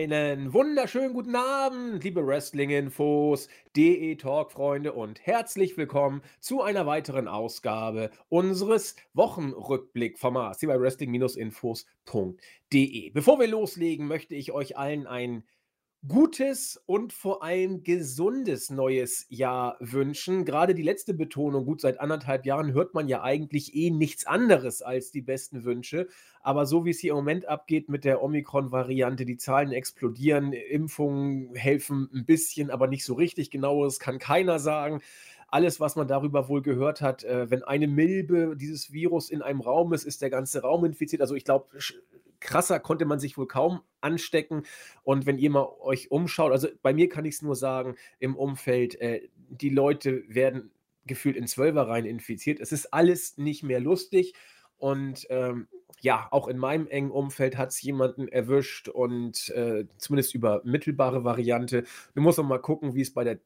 Einen wunderschönen guten Abend, liebe Wrestling-Infos, DE Talk-Freunde und herzlich willkommen zu einer weiteren Ausgabe unseres Wochenrückblick-Formats hier bei Wrestling-Infos.de. Bevor wir loslegen, möchte ich euch allen ein gutes und vor allem gesundes neues Jahr wünschen. Gerade die letzte Betonung, gut seit anderthalb Jahren hört man ja eigentlich eh nichts anderes als die besten Wünsche. Aber so wie es hier im Moment abgeht mit der Omikron-Variante, die Zahlen explodieren, Impfungen helfen ein bisschen, aber nicht so richtig genaues, kann keiner sagen alles, was man darüber wohl gehört hat, äh, wenn eine Milbe dieses Virus in einem Raum ist, ist der ganze Raum infiziert. Also ich glaube, krasser konnte man sich wohl kaum anstecken. Und wenn ihr mal euch umschaut, also bei mir kann ich es nur sagen, im Umfeld, äh, die Leute werden gefühlt in Zwölferreihen infiziert. Es ist alles nicht mehr lustig. Und ähm, ja, auch in meinem engen Umfeld hat es jemanden erwischt und äh, zumindest über mittelbare Variante. Du musst noch mal gucken, wie es bei der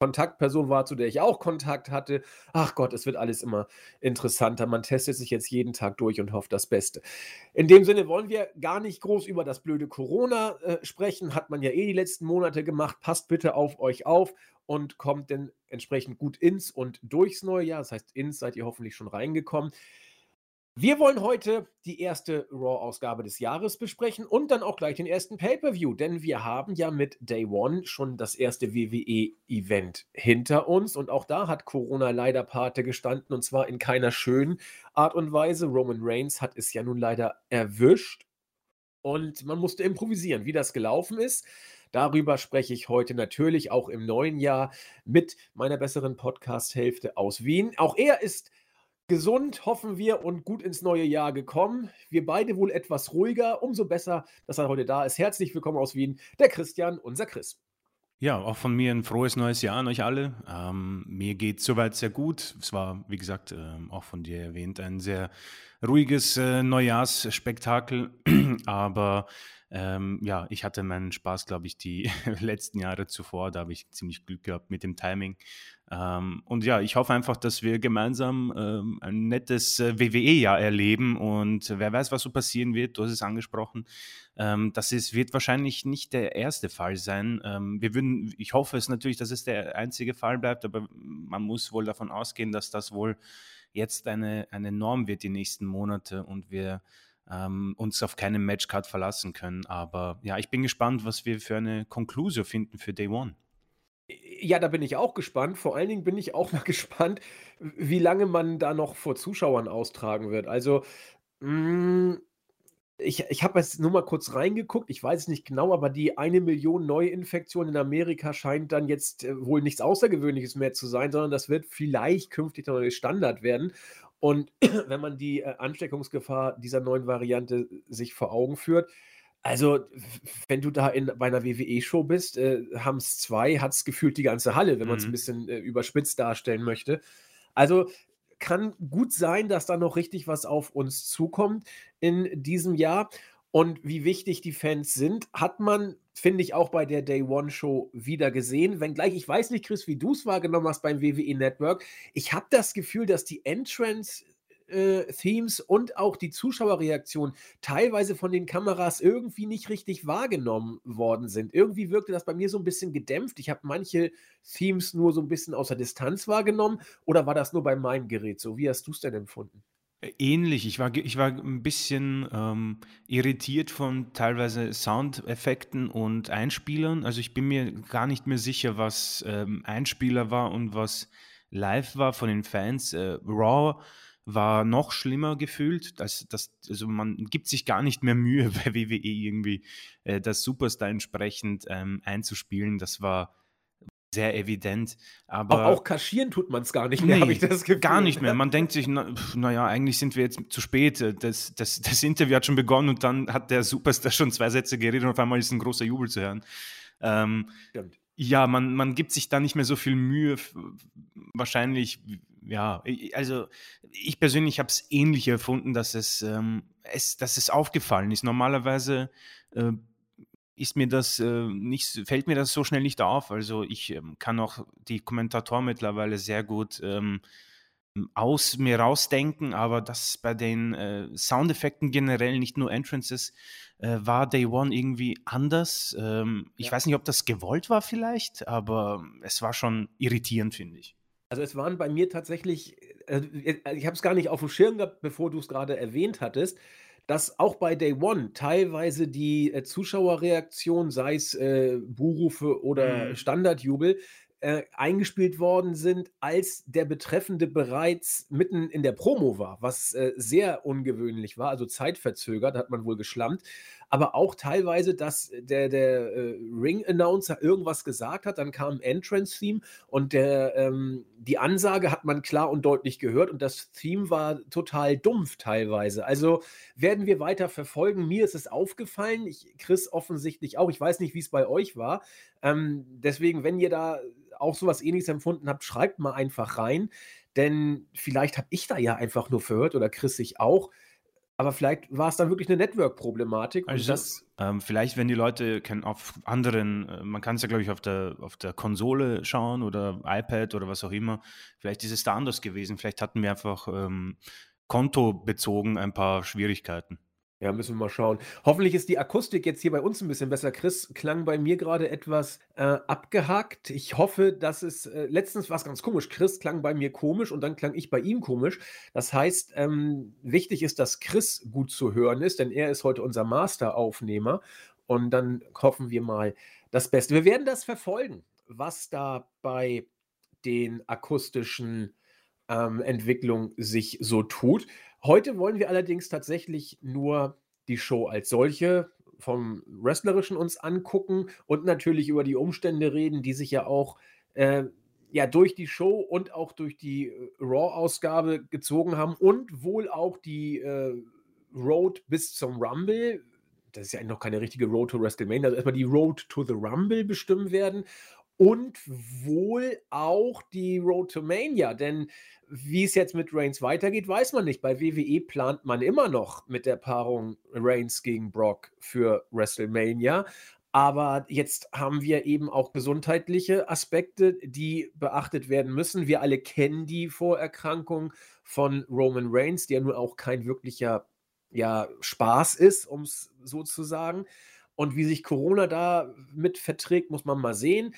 Kontaktperson war, zu der ich auch Kontakt hatte. Ach Gott, es wird alles immer interessanter. Man testet sich jetzt jeden Tag durch und hofft das Beste. In dem Sinne wollen wir gar nicht groß über das blöde Corona äh, sprechen. Hat man ja eh die letzten Monate gemacht. Passt bitte auf euch auf und kommt denn entsprechend gut ins und durchs neue Jahr. Das heißt, ins seid ihr hoffentlich schon reingekommen. Wir wollen heute die erste Raw-Ausgabe des Jahres besprechen und dann auch gleich den ersten Pay-Per-View, denn wir haben ja mit Day One schon das erste WWE-Event hinter uns und auch da hat Corona leider Pate gestanden und zwar in keiner schönen Art und Weise. Roman Reigns hat es ja nun leider erwischt und man musste improvisieren, wie das gelaufen ist. Darüber spreche ich heute natürlich auch im neuen Jahr mit meiner besseren Podcast-Hälfte aus Wien. Auch er ist gesund, hoffen wir, und gut ins neue Jahr gekommen. Wir beide wohl etwas ruhiger. Umso besser, dass er heute da ist. Herzlich willkommen aus Wien, der Christian, unser Chris. Ja, auch von mir ein frohes neues Jahr an euch alle. Ähm, mir geht soweit sehr gut. Es war, wie gesagt, ähm, auch von dir erwähnt, ein sehr ruhiges äh, Neujahrsspektakel. Aber ähm, ja, ich hatte meinen Spaß, glaube ich, die letzten Jahre zuvor. Da habe ich ziemlich Glück gehabt mit dem Timing. Ähm, und ja, ich hoffe einfach, dass wir gemeinsam ähm, ein nettes äh, WWE-Jahr erleben. Und wer weiß, was so passieren wird. Du hast es angesprochen. Ähm, das ist, wird wahrscheinlich nicht der erste Fall sein. Ähm, wir würden, ich hoffe es natürlich, dass es der einzige Fall bleibt, aber man muss wohl davon ausgehen, dass das wohl jetzt eine, eine Norm wird die nächsten Monate und wir ähm, uns auf keine Matchcard verlassen können. Aber ja, ich bin gespannt, was wir für eine Conclusio finden für Day One. Ja, da bin ich auch gespannt. Vor allen Dingen bin ich auch mal gespannt, wie lange man da noch vor Zuschauern austragen wird. Also, mh, mm, ich, ich habe jetzt nur mal kurz reingeguckt, ich weiß es nicht genau, aber die eine Million Neuinfektionen in Amerika scheint dann jetzt äh, wohl nichts Außergewöhnliches mehr zu sein, sondern das wird vielleicht künftig der neue Standard werden. Und wenn man die äh, Ansteckungsgefahr dieser neuen Variante sich vor Augen führt, also wenn du da in, bei einer WWE-Show bist, äh, haben es zwei, hat es gefühlt die ganze Halle, wenn man es ein mhm. bisschen äh, überspitzt darstellen möchte. Also kann gut sein, dass da noch richtig was auf uns zukommt in diesem Jahr. Und wie wichtig die Fans sind, hat man, finde ich, auch bei der Day One Show wieder gesehen. Wenngleich, ich weiß nicht, Chris, wie du es wahrgenommen hast beim WWE Network. Ich habe das Gefühl, dass die Entrance äh, Themes und auch die Zuschauerreaktion teilweise von den Kameras irgendwie nicht richtig wahrgenommen worden sind. Irgendwie wirkte das bei mir so ein bisschen gedämpft. Ich habe manche Themes nur so ein bisschen aus der Distanz wahrgenommen. Oder war das nur bei meinem Gerät so? Wie hast du es denn empfunden? Ähnlich. Ich war, ich war ein bisschen ähm, irritiert von teilweise Soundeffekten und Einspielern. Also ich bin mir gar nicht mehr sicher, was ähm, Einspieler war und was live war von den Fans. Äh, Raw war noch schlimmer gefühlt. Das, das, also man gibt sich gar nicht mehr Mühe bei WWE irgendwie äh, das Superstar entsprechend ähm, einzuspielen. Das war sehr evident. Aber auch, auch kaschieren tut man es gar nicht mehr, nee, habe ich das Gefühl. Gar nicht mehr. Man denkt sich, naja, na eigentlich sind wir jetzt zu spät. Das, das, das Interview hat schon begonnen und dann hat der Superstar schon zwei Sätze geredet und auf einmal ist ein großer Jubel zu hören. Ähm, ja, man, man gibt sich da nicht mehr so viel Mühe. Wahrscheinlich, ja, also ich persönlich habe es ähnlich erfunden, dass es, ähm, es, dass es aufgefallen ist. Normalerweise äh, ist mir das äh, nicht, fällt mir das so schnell nicht auf. Also ich ähm, kann auch die Kommentatoren mittlerweile sehr gut ähm, aus mir rausdenken, aber das bei den äh, Soundeffekten generell, nicht nur Entrances, äh, war Day One irgendwie anders. Ähm, ich ja. weiß nicht, ob das gewollt war vielleicht, aber es war schon irritierend, finde ich. Also es waren bei mir tatsächlich, äh, ich habe es gar nicht auf dem Schirm gehabt, bevor du es gerade erwähnt hattest, dass auch bei Day One teilweise die äh, Zuschauerreaktion, sei es äh, Buhrufe oder mhm. Standardjubel, äh, eingespielt worden sind, als der Betreffende bereits mitten in der Promo war, was äh, sehr ungewöhnlich war, also zeitverzögert, hat man wohl geschlammt. Aber auch teilweise, dass der, der äh, Ring-Announcer irgendwas gesagt hat, dann kam Entrance-Theme und der, ähm, die Ansage hat man klar und deutlich gehört und das Theme war total dumpf teilweise. Also werden wir weiter verfolgen. Mir ist es aufgefallen, ich, Chris offensichtlich auch. Ich weiß nicht, wie es bei euch war. Ähm, deswegen, wenn ihr da auch sowas ähnliches empfunden habt, schreibt mal einfach rein. Denn vielleicht habe ich da ja einfach nur verhört oder Chris sich auch. Aber vielleicht war es dann wirklich eine Network-Problematik. Also das, ähm, vielleicht, wenn die Leute können auf anderen, äh, man kann es ja, glaube ich, auf der, auf der Konsole schauen oder iPad oder was auch immer. Vielleicht ist es da anders gewesen. Vielleicht hatten wir einfach ähm, kontobezogen ein paar Schwierigkeiten. Ja, müssen wir mal schauen. Hoffentlich ist die Akustik jetzt hier bei uns ein bisschen besser. Chris klang bei mir gerade etwas äh, abgehakt. Ich hoffe, dass es. Äh, letztens war es ganz komisch. Chris klang bei mir komisch und dann klang ich bei ihm komisch. Das heißt, ähm, wichtig ist, dass Chris gut zu hören ist, denn er ist heute unser Master-Aufnehmer. Und dann hoffen wir mal das Beste. Wir werden das verfolgen, was da bei den akustischen ähm, Entwicklungen sich so tut. Heute wollen wir allerdings tatsächlich nur die Show als solche vom Wrestlerischen uns angucken und natürlich über die Umstände reden, die sich ja auch äh, ja, durch die Show und auch durch die äh, Raw-Ausgabe gezogen haben und wohl auch die äh, Road bis zum Rumble. Das ist ja noch keine richtige Road to WrestleMania, also erstmal die Road to the Rumble bestimmen werden und wohl auch die Road to Mania, denn wie es jetzt mit Reigns weitergeht, weiß man nicht. Bei WWE plant man immer noch mit der Paarung Reigns gegen Brock für WrestleMania. Aber jetzt haben wir eben auch gesundheitliche Aspekte, die beachtet werden müssen. Wir alle kennen die Vorerkrankung von Roman Reigns, der nun auch kein wirklicher ja, Spaß ist, um es so zu sagen. Und wie sich Corona da mit verträgt, muss man mal sehen.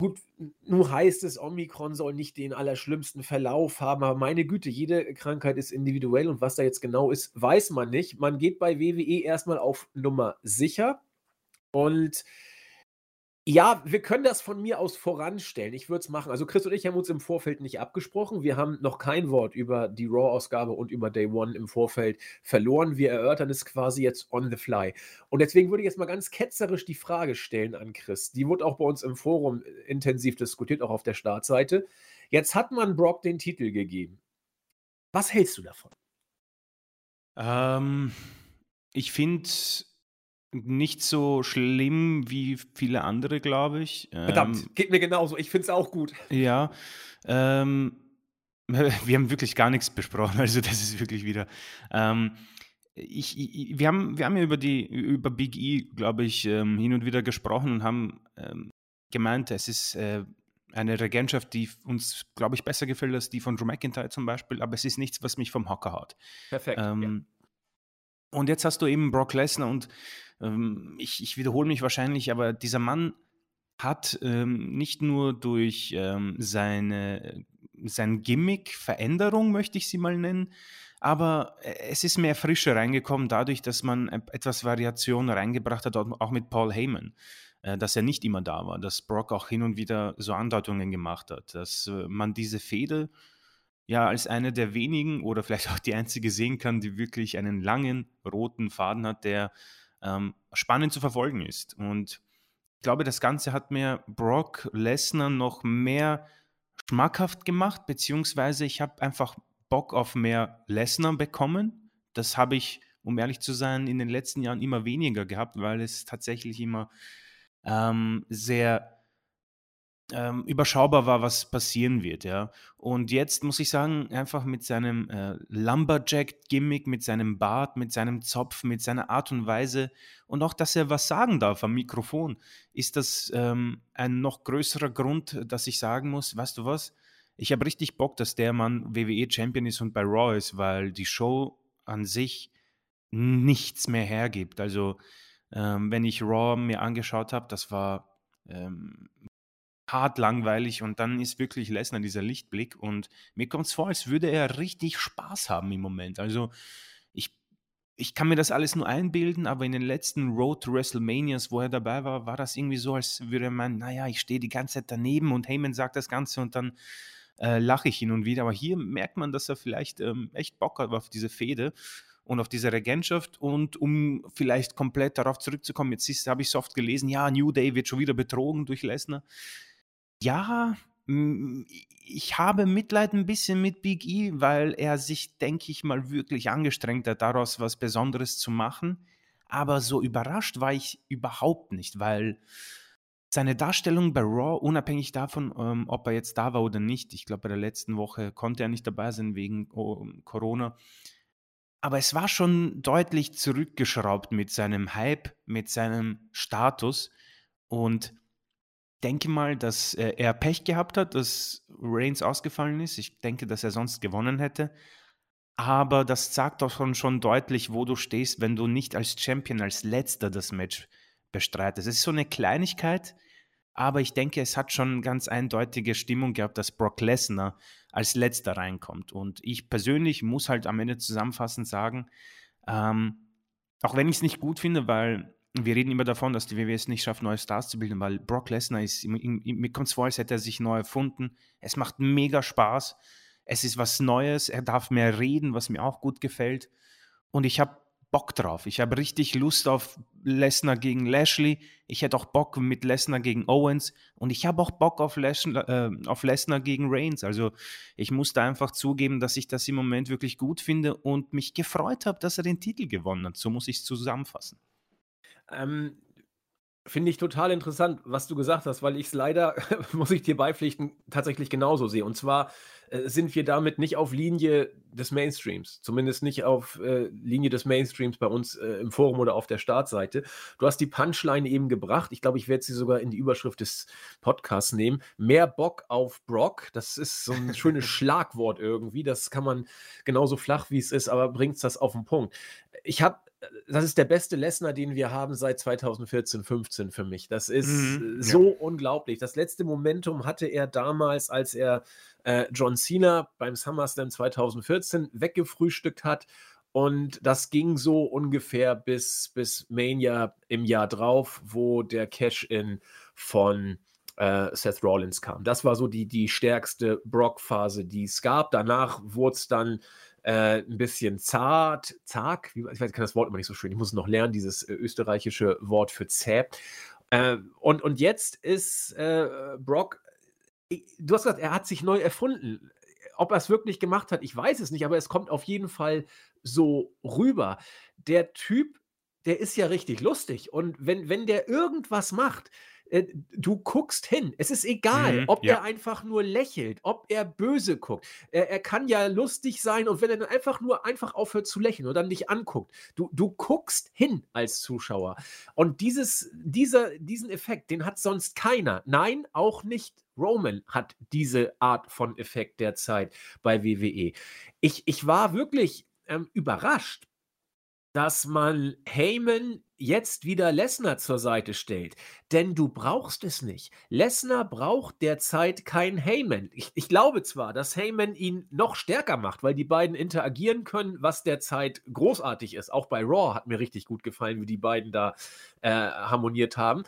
Gut, nun heißt es, Omikron soll nicht den allerschlimmsten Verlauf haben, aber meine Güte, jede Krankheit ist individuell und was da jetzt genau ist, weiß man nicht. Man geht bei WWE erstmal auf Nummer sicher und ja, wir können das von mir aus voranstellen. Ich würde es machen. Also Chris und ich haben uns im Vorfeld nicht abgesprochen. Wir haben noch kein Wort über die Raw-Ausgabe und über Day One im Vorfeld verloren. Wir erörtern es quasi jetzt on the fly. Und deswegen würde ich jetzt mal ganz ketzerisch die Frage stellen an Chris. Die wurde auch bei uns im Forum intensiv diskutiert, auch auf der Startseite. Jetzt hat man Brock den Titel gegeben. Was hältst du davon? Ähm, ich finde nicht so schlimm wie viele andere, glaube ich. Verdammt, ähm, geht mir genauso. Ich finde es auch gut. Ja. Ähm, wir haben wirklich gar nichts besprochen, also das ist wirklich wieder. Ähm, ich, ich, wir, haben, wir haben ja über, die, über Big E, glaube ich, ähm, hin und wieder gesprochen und haben ähm, gemeint, es ist äh, eine Regentschaft, die uns, glaube ich, besser gefällt als die von Drew McIntyre zum Beispiel, aber es ist nichts, was mich vom Hocker haut. Perfekt. Ja. Ähm, und jetzt hast du eben Brock Lesnar und ähm, ich, ich wiederhole mich wahrscheinlich, aber dieser Mann hat ähm, nicht nur durch ähm, seine sein Gimmick, Veränderung möchte ich sie mal nennen, aber äh, es ist mehr Frische reingekommen dadurch, dass man etwas Variation reingebracht hat, auch mit Paul Heyman, äh, dass er nicht immer da war, dass Brock auch hin und wieder so Andeutungen gemacht hat, dass äh, man diese Fehde ja als eine der wenigen oder vielleicht auch die einzige sehen kann, die wirklich einen langen roten Faden hat, der ähm, spannend zu verfolgen ist. Und ich glaube, das Ganze hat mir Brock Lesnar noch mehr schmackhaft gemacht, beziehungsweise ich habe einfach Bock auf mehr Lesnar bekommen. Das habe ich, um ehrlich zu sein, in den letzten Jahren immer weniger gehabt, weil es tatsächlich immer ähm, sehr ähm, überschaubar war, was passieren wird, ja. Und jetzt muss ich sagen, einfach mit seinem äh, Lumberjack-Gimmick, mit seinem Bart, mit seinem Zopf, mit seiner Art und Weise und auch, dass er was sagen darf am Mikrofon, ist das ähm, ein noch größerer Grund, dass ich sagen muss, weißt du was, ich habe richtig Bock, dass der Mann WWE-Champion ist und bei Raw ist, weil die Show an sich nichts mehr hergibt. Also, ähm, wenn ich Raw mir angeschaut habe, das war ähm, hart langweilig und dann ist wirklich Lesnar dieser Lichtblick und mir kommt es vor, als würde er richtig Spaß haben im Moment. Also ich, ich kann mir das alles nur einbilden, aber in den letzten Road to WrestleManias, wo er dabei war, war das irgendwie so, als würde man, naja, ich stehe die ganze Zeit daneben und Heyman sagt das Ganze und dann äh, lache ich hin und wieder. Aber hier merkt man, dass er vielleicht ähm, echt Bock hat auf diese Fehde und auf diese Regentschaft. Und um vielleicht komplett darauf zurückzukommen, jetzt habe ich so oft gelesen, ja, New Day wird schon wieder betrogen durch Lesnar. Ja, ich habe Mitleid ein bisschen mit Big E, weil er sich, denke ich mal, wirklich angestrengt hat, daraus was Besonderes zu machen. Aber so überrascht war ich überhaupt nicht, weil seine Darstellung bei Raw, unabhängig davon, ähm, ob er jetzt da war oder nicht, ich glaube, bei der letzten Woche konnte er nicht dabei sein wegen oh, Corona. Aber es war schon deutlich zurückgeschraubt mit seinem Hype, mit seinem Status. Und denke mal, dass äh, er Pech gehabt hat, dass Reigns ausgefallen ist. Ich denke, dass er sonst gewonnen hätte. Aber das sagt doch schon, schon deutlich, wo du stehst, wenn du nicht als Champion, als letzter das Match bestreitest. Es ist so eine Kleinigkeit, aber ich denke, es hat schon ganz eindeutige Stimmung gehabt, dass Brock Lesnar als letzter reinkommt. Und ich persönlich muss halt am Ende zusammenfassend sagen, ähm, auch wenn ich es nicht gut finde, weil wir reden immer davon, dass die WWE es nicht schafft, neue Stars zu bilden, weil Brock Lesnar ist, mir kommt es vor, als hätte er sich neu erfunden. Es macht mega Spaß. Es ist was Neues. Er darf mehr reden, was mir auch gut gefällt. Und ich habe Bock drauf. Ich habe richtig Lust auf Lesnar gegen Lashley. Ich hätte auch Bock mit Lesnar gegen Owens. Und ich habe auch Bock auf Lesnar, äh, Lesnar gegen Reigns. Also ich muss da einfach zugeben, dass ich das im Moment wirklich gut finde und mich gefreut habe, dass er den Titel gewonnen hat. So muss ich es zusammenfassen. Ähm, Finde ich total interessant, was du gesagt hast, weil ich es leider, muss ich dir beipflichten, tatsächlich genauso sehe. Und zwar äh, sind wir damit nicht auf Linie des Mainstreams, zumindest nicht auf äh, Linie des Mainstreams bei uns äh, im Forum oder auf der Startseite. Du hast die Punchline eben gebracht. Ich glaube, ich werde sie sogar in die Überschrift des Podcasts nehmen. Mehr Bock auf Brock. Das ist so ein schönes Schlagwort irgendwie. Das kann man genauso flach wie es ist, aber bringt das auf den Punkt. Ich habe das ist der beste Lesnar, den wir haben seit 2014, 15 für mich. Das ist mhm, so ja. unglaublich. Das letzte Momentum hatte er damals, als er äh, John Cena beim SummerSlam 2014 weggefrühstückt hat. Und das ging so ungefähr bis, bis Mania im Jahr drauf, wo der Cash-In von äh, Seth Rollins kam. Das war so die, die stärkste Brock-Phase, die es gab. Danach wurde es dann äh, ein bisschen zart, zag, ich weiß, ich kann das Wort immer nicht so schön, ich muss es noch lernen, dieses äh, österreichische Wort für zäh. Äh, und, und jetzt ist äh, Brock, du hast gesagt, er hat sich neu erfunden. Ob er es wirklich gemacht hat, ich weiß es nicht, aber es kommt auf jeden Fall so rüber. Der Typ, der ist ja richtig lustig. Und wenn, wenn der irgendwas macht, äh, du guckst hin. Es ist egal, mhm, ob ja. er einfach nur lächelt, ob er böse guckt. Er, er, kann ja lustig sein und wenn er dann einfach nur einfach aufhört zu lächeln und dann dich anguckt, du, du guckst hin als Zuschauer. Und dieses, dieser, diesen Effekt, den hat sonst keiner. Nein, auch nicht Roman hat diese Art von Effekt derzeit bei WWE. Ich, ich war wirklich ähm, überrascht, dass man Heyman jetzt wieder Lesnar zur Seite stellt. Denn du brauchst es nicht. Lesnar braucht derzeit kein Heyman. Ich, ich, glaube zwar, dass Heyman ihn noch stärker macht, weil die beiden interagieren können, was derzeit großartig ist. Auch bei Raw hat mir richtig gut gefallen, wie die beiden da äh, harmoniert haben.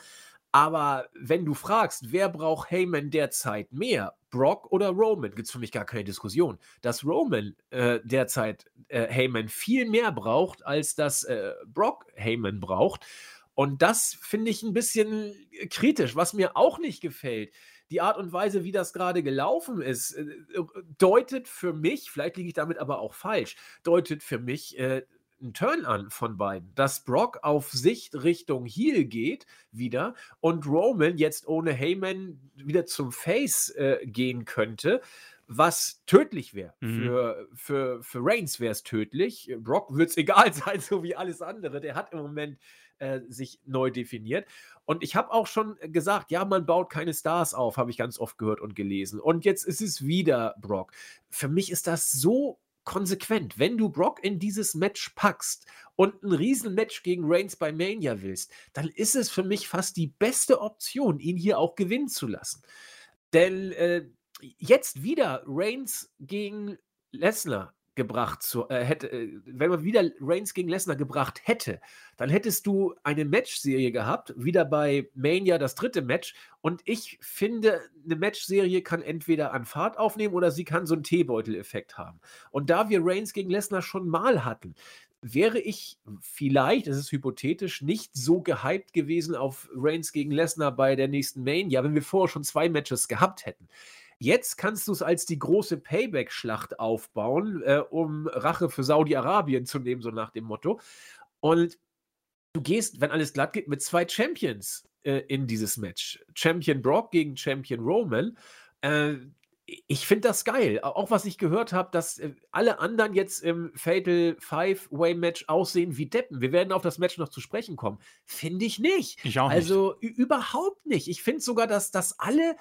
Aber wenn du fragst, wer braucht Heyman derzeit mehr, Brock oder Roman, gibt es für mich gar keine Diskussion. Dass Roman äh, derzeit äh, Heyman viel mehr braucht, als dass äh, Brock Heyman braucht. Und das finde ich ein bisschen kritisch. Was mir auch nicht gefällt, die Art und Weise, wie das gerade gelaufen ist, äh, deutet für mich, vielleicht liege ich damit aber auch falsch, deutet für mich äh, ein Turn-an von beiden, dass Brock auf Sicht Richtung Heel geht wieder und Roman jetzt ohne Heyman wieder zum Face äh, gehen könnte, was tödlich wäre. Mhm. Für, für, für Reigns wäre es tödlich. Brock wird es egal sein, so wie alles andere. Der hat im Moment äh, sich neu definiert. Und ich habe auch schon gesagt, ja, man baut keine Stars auf, habe ich ganz oft gehört und gelesen. Und jetzt ist es wieder Brock. Für mich ist das so konsequent. Wenn du Brock in dieses Match packst und ein Riesenmatch gegen Reigns bei Mania willst, dann ist es für mich fast die beste Option, ihn hier auch gewinnen zu lassen. Denn äh, jetzt wieder Reigns gegen Lesnar gebracht zu, äh, hätte, äh, wenn man wieder Reigns gegen Lesnar gebracht hätte, dann hättest du eine Matchserie gehabt, wieder bei Mania das dritte Match. Und ich finde, eine Matchserie kann entweder an Fahrt aufnehmen oder sie kann so einen Teebeutel-Effekt haben. Und da wir Reigns gegen Lesnar schon mal hatten, wäre ich vielleicht, das ist hypothetisch, nicht so gehypt gewesen auf Reigns gegen Lesnar bei der nächsten Mania, wenn wir vorher schon zwei Matches gehabt hätten. Jetzt kannst du es als die große Payback-Schlacht aufbauen, äh, um Rache für Saudi-Arabien zu nehmen, so nach dem Motto. Und du gehst, wenn alles glatt geht, mit zwei Champions äh, in dieses Match. Champion Brock gegen Champion Roman. Äh, ich finde das geil. Auch was ich gehört habe, dass äh, alle anderen jetzt im Fatal Five-Way-Match aussehen wie Deppen. Wir werden auf das Match noch zu sprechen kommen. Finde ich nicht. Ich auch also nicht. überhaupt nicht. Ich finde sogar, dass, dass alle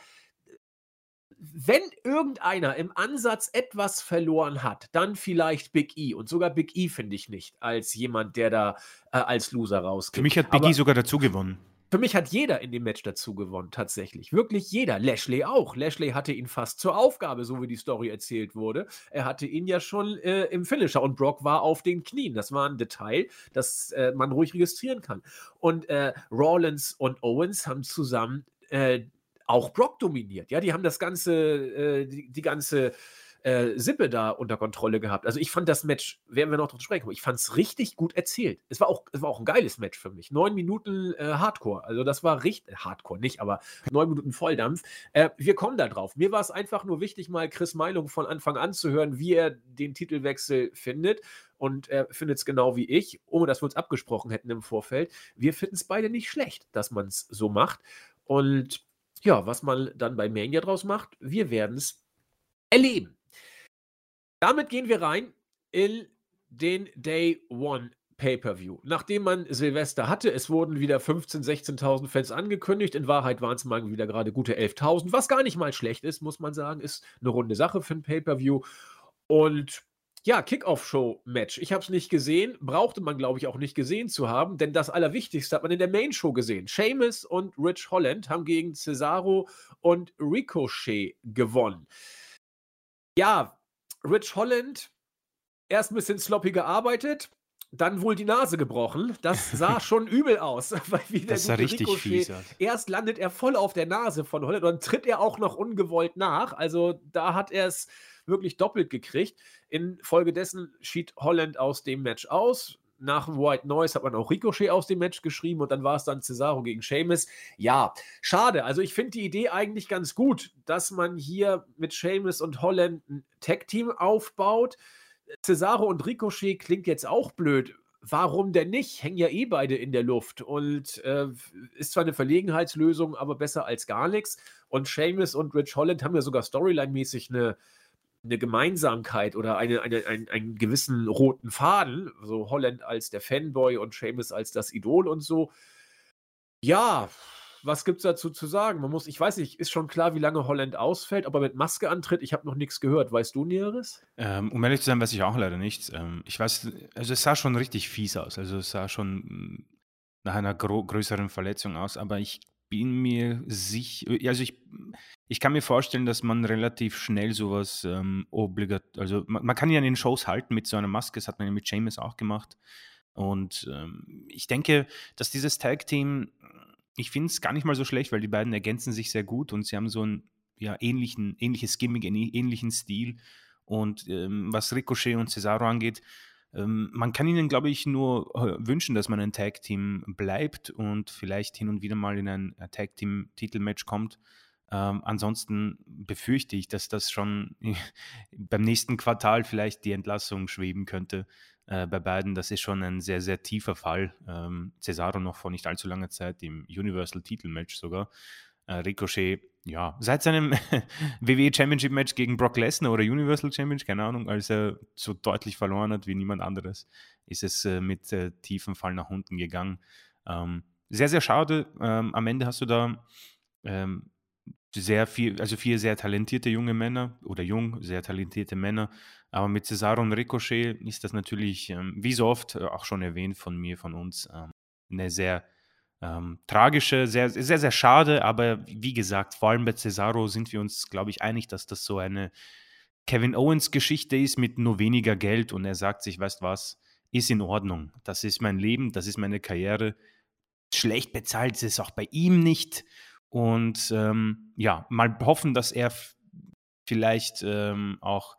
wenn irgendeiner im Ansatz etwas verloren hat, dann vielleicht Big E. Und sogar Big E finde ich nicht als jemand, der da äh, als Loser rausgeht. Für mich hat Big E sogar dazu gewonnen. Für mich hat jeder in dem Match dazu gewonnen, tatsächlich. Wirklich jeder. Lashley auch. Lashley hatte ihn fast zur Aufgabe, so wie die Story erzählt wurde. Er hatte ihn ja schon äh, im Finisher und Brock war auf den Knien. Das war ein Detail, das äh, man ruhig registrieren kann. Und äh, Rollins und Owens haben zusammen äh, auch Brock dominiert. Ja, die haben das ganze, äh, die, die, ganze äh, Sippe da unter Kontrolle gehabt. Also ich fand das Match, werden wir noch drüber sprechen, ich fand es richtig gut erzählt. Es war auch, es war auch ein geiles Match für mich. Neun Minuten äh, Hardcore. Also das war richtig, Hardcore nicht, aber neun Minuten Volldampf. Äh, wir kommen da drauf. Mir war es einfach nur wichtig, mal Chris Meinung von Anfang an zu hören, wie er den Titelwechsel findet und er findet es genau wie ich, ohne dass wir uns abgesprochen hätten im Vorfeld. Wir finden es beide nicht schlecht, dass man es so macht. Und ja, was man dann bei Mania draus macht, wir werden es erleben. Damit gehen wir rein in den Day One Pay-per-View. Nachdem man Silvester hatte, es wurden wieder 15.000, 16.000 Fans angekündigt. In Wahrheit waren es mal wieder gerade gute 11.000, was gar nicht mal schlecht ist, muss man sagen. Ist eine runde Sache für ein Pay-per-View. Und ja, Kickoff-Show-Match. Ich habe es nicht gesehen, brauchte man, glaube ich, auch nicht gesehen zu haben, denn das Allerwichtigste hat man in der Main-Show gesehen. Seamus und Rich Holland haben gegen Cesaro und Ricochet gewonnen. Ja, Rich Holland erst ein bisschen sloppy gearbeitet, dann wohl die Nase gebrochen. Das sah schon übel aus. Weil wie das sah richtig Ricochet, fies aus. Erst landet er voll auf der Nase von Holland und dann tritt er auch noch ungewollt nach. Also da hat er es wirklich doppelt gekriegt. Infolgedessen schied Holland aus dem Match aus. Nach dem White Noise hat man auch Ricochet aus dem Match geschrieben und dann war es dann Cesaro gegen Sheamus. Ja, schade. Also ich finde die Idee eigentlich ganz gut, dass man hier mit Sheamus und Holland ein Tag-Team aufbaut. Cesaro und Ricochet klingt jetzt auch blöd. Warum denn nicht? Hängen ja eh beide in der Luft und äh, ist zwar eine Verlegenheitslösung, aber besser als gar nichts. Und Sheamus und Rich Holland haben ja sogar storyline-mäßig eine, eine Gemeinsamkeit oder eine, eine, ein, einen gewissen roten Faden, so Holland als der Fanboy und Seamus als das Idol und so. Ja, was gibt es dazu zu sagen? Man muss, ich weiß nicht, ist schon klar, wie lange Holland ausfällt, ob er mit Maske antritt. Ich habe noch nichts gehört. Weißt du Näheres? Ähm, um ehrlich zu sein, weiß ich auch leider nichts. Ähm, ich weiß, also es sah schon richtig fies aus. Also es sah schon mm, nach einer größeren Verletzung aus, aber ich bin mir sicher, also ich, ich kann mir vorstellen, dass man relativ schnell sowas ähm, obligat, also man, man, kann ja in den Shows halten mit so einer Maske, das hat man ja mit James auch gemacht. Und ähm, ich denke, dass dieses Tag-Team, ich finde es gar nicht mal so schlecht, weil die beiden ergänzen sich sehr gut und sie haben so ein ja, ähnlichen, ähnliches Gimmick, einen ähnlichen Stil. Und ähm, was Ricochet und Cesaro angeht, man kann ihnen, glaube ich, nur äh, wünschen, dass man ein Tag-Team bleibt und vielleicht hin und wieder mal in ein äh, Tag-Team-Titelmatch kommt. Ähm, ansonsten befürchte ich, dass das schon beim nächsten Quartal vielleicht die Entlassung schweben könnte äh, bei beiden. Das ist schon ein sehr, sehr tiefer Fall. Ähm, Cesaro noch vor nicht allzu langer Zeit im Universal-Titelmatch sogar. Äh, Ricochet ja, seit seinem WWE Championship Match gegen Brock Lesnar oder Universal Championship, keine Ahnung, als er so deutlich verloren hat wie niemand anderes, ist es äh, mit äh, tiefem Fall nach unten gegangen. Ähm, sehr, sehr schade. Ähm, am Ende hast du da ähm, sehr viel, also vier sehr talentierte junge Männer oder jung, sehr talentierte Männer. Aber mit Cesaro und Ricochet ist das natürlich, ähm, wie so oft äh, auch schon erwähnt von mir, von uns, ähm, eine sehr ähm, tragische, sehr, sehr, sehr schade. Aber wie gesagt, vor allem bei Cesaro sind wir uns, glaube ich, einig, dass das so eine Kevin Owens Geschichte ist mit nur weniger Geld und er sagt sich, weißt was, ist in Ordnung. Das ist mein Leben, das ist meine Karriere. Schlecht bezahlt ist es auch bei ihm nicht. Und ähm, ja, mal hoffen, dass er vielleicht ähm, auch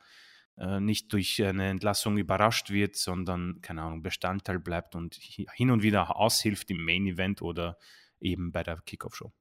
nicht durch eine Entlassung überrascht wird, sondern, keine Ahnung, Bestandteil bleibt und hin und wieder aushilft im Main Event oder eben bei der Kickoff-Show.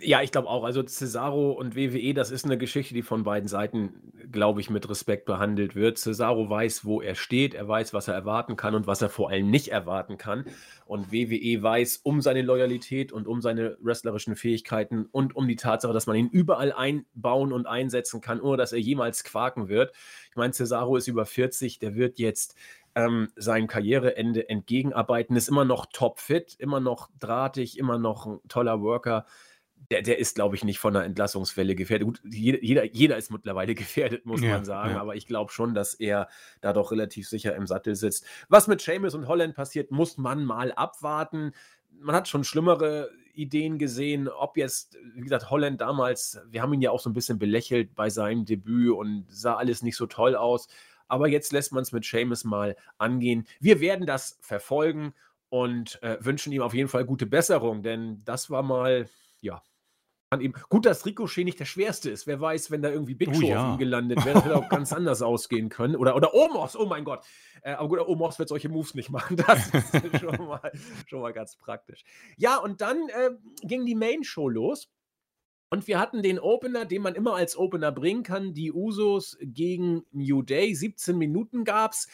Ja, ich glaube auch. Also Cesaro und WWE, das ist eine Geschichte, die von beiden Seiten, glaube ich, mit Respekt behandelt wird. Cesaro weiß, wo er steht, er weiß, was er erwarten kann und was er vor allem nicht erwarten kann. Und WWE weiß um seine Loyalität und um seine wrestlerischen Fähigkeiten und um die Tatsache, dass man ihn überall einbauen und einsetzen kann, ohne dass er jemals quaken wird. Ich meine, Cesaro ist über 40, der wird jetzt ähm, seinem Karriereende entgegenarbeiten, ist immer noch topfit, immer noch drahtig, immer noch ein toller Worker der, der ist, glaube ich, nicht von einer Entlassungswelle gefährdet. Gut, jeder, jeder ist mittlerweile gefährdet, muss ja, man sagen, ja. aber ich glaube schon, dass er da doch relativ sicher im Sattel sitzt. Was mit Seamus und Holland passiert, muss man mal abwarten. Man hat schon schlimmere Ideen gesehen, ob jetzt, wie gesagt, Holland damals, wir haben ihn ja auch so ein bisschen belächelt bei seinem Debüt und sah alles nicht so toll aus. Aber jetzt lässt man es mit Seamus mal angehen. Wir werden das verfolgen und äh, wünschen ihm auf jeden Fall gute Besserung, denn das war mal, ja, Eben, gut, dass Ricochet nicht der schwerste ist. Wer weiß, wenn da irgendwie Big oh Show oh, ja. auf ihn gelandet wäre, das hätte auch ganz anders ausgehen können. Oder, oder Omos, oh mein Gott. Äh, aber gut, Omos wird solche Moves nicht machen. Das ist schon mal, schon mal ganz praktisch. Ja, und dann äh, ging die Main Show los. Und wir hatten den Opener, den man immer als Opener bringen kann, die Usos gegen New Day. 17 Minuten gab es.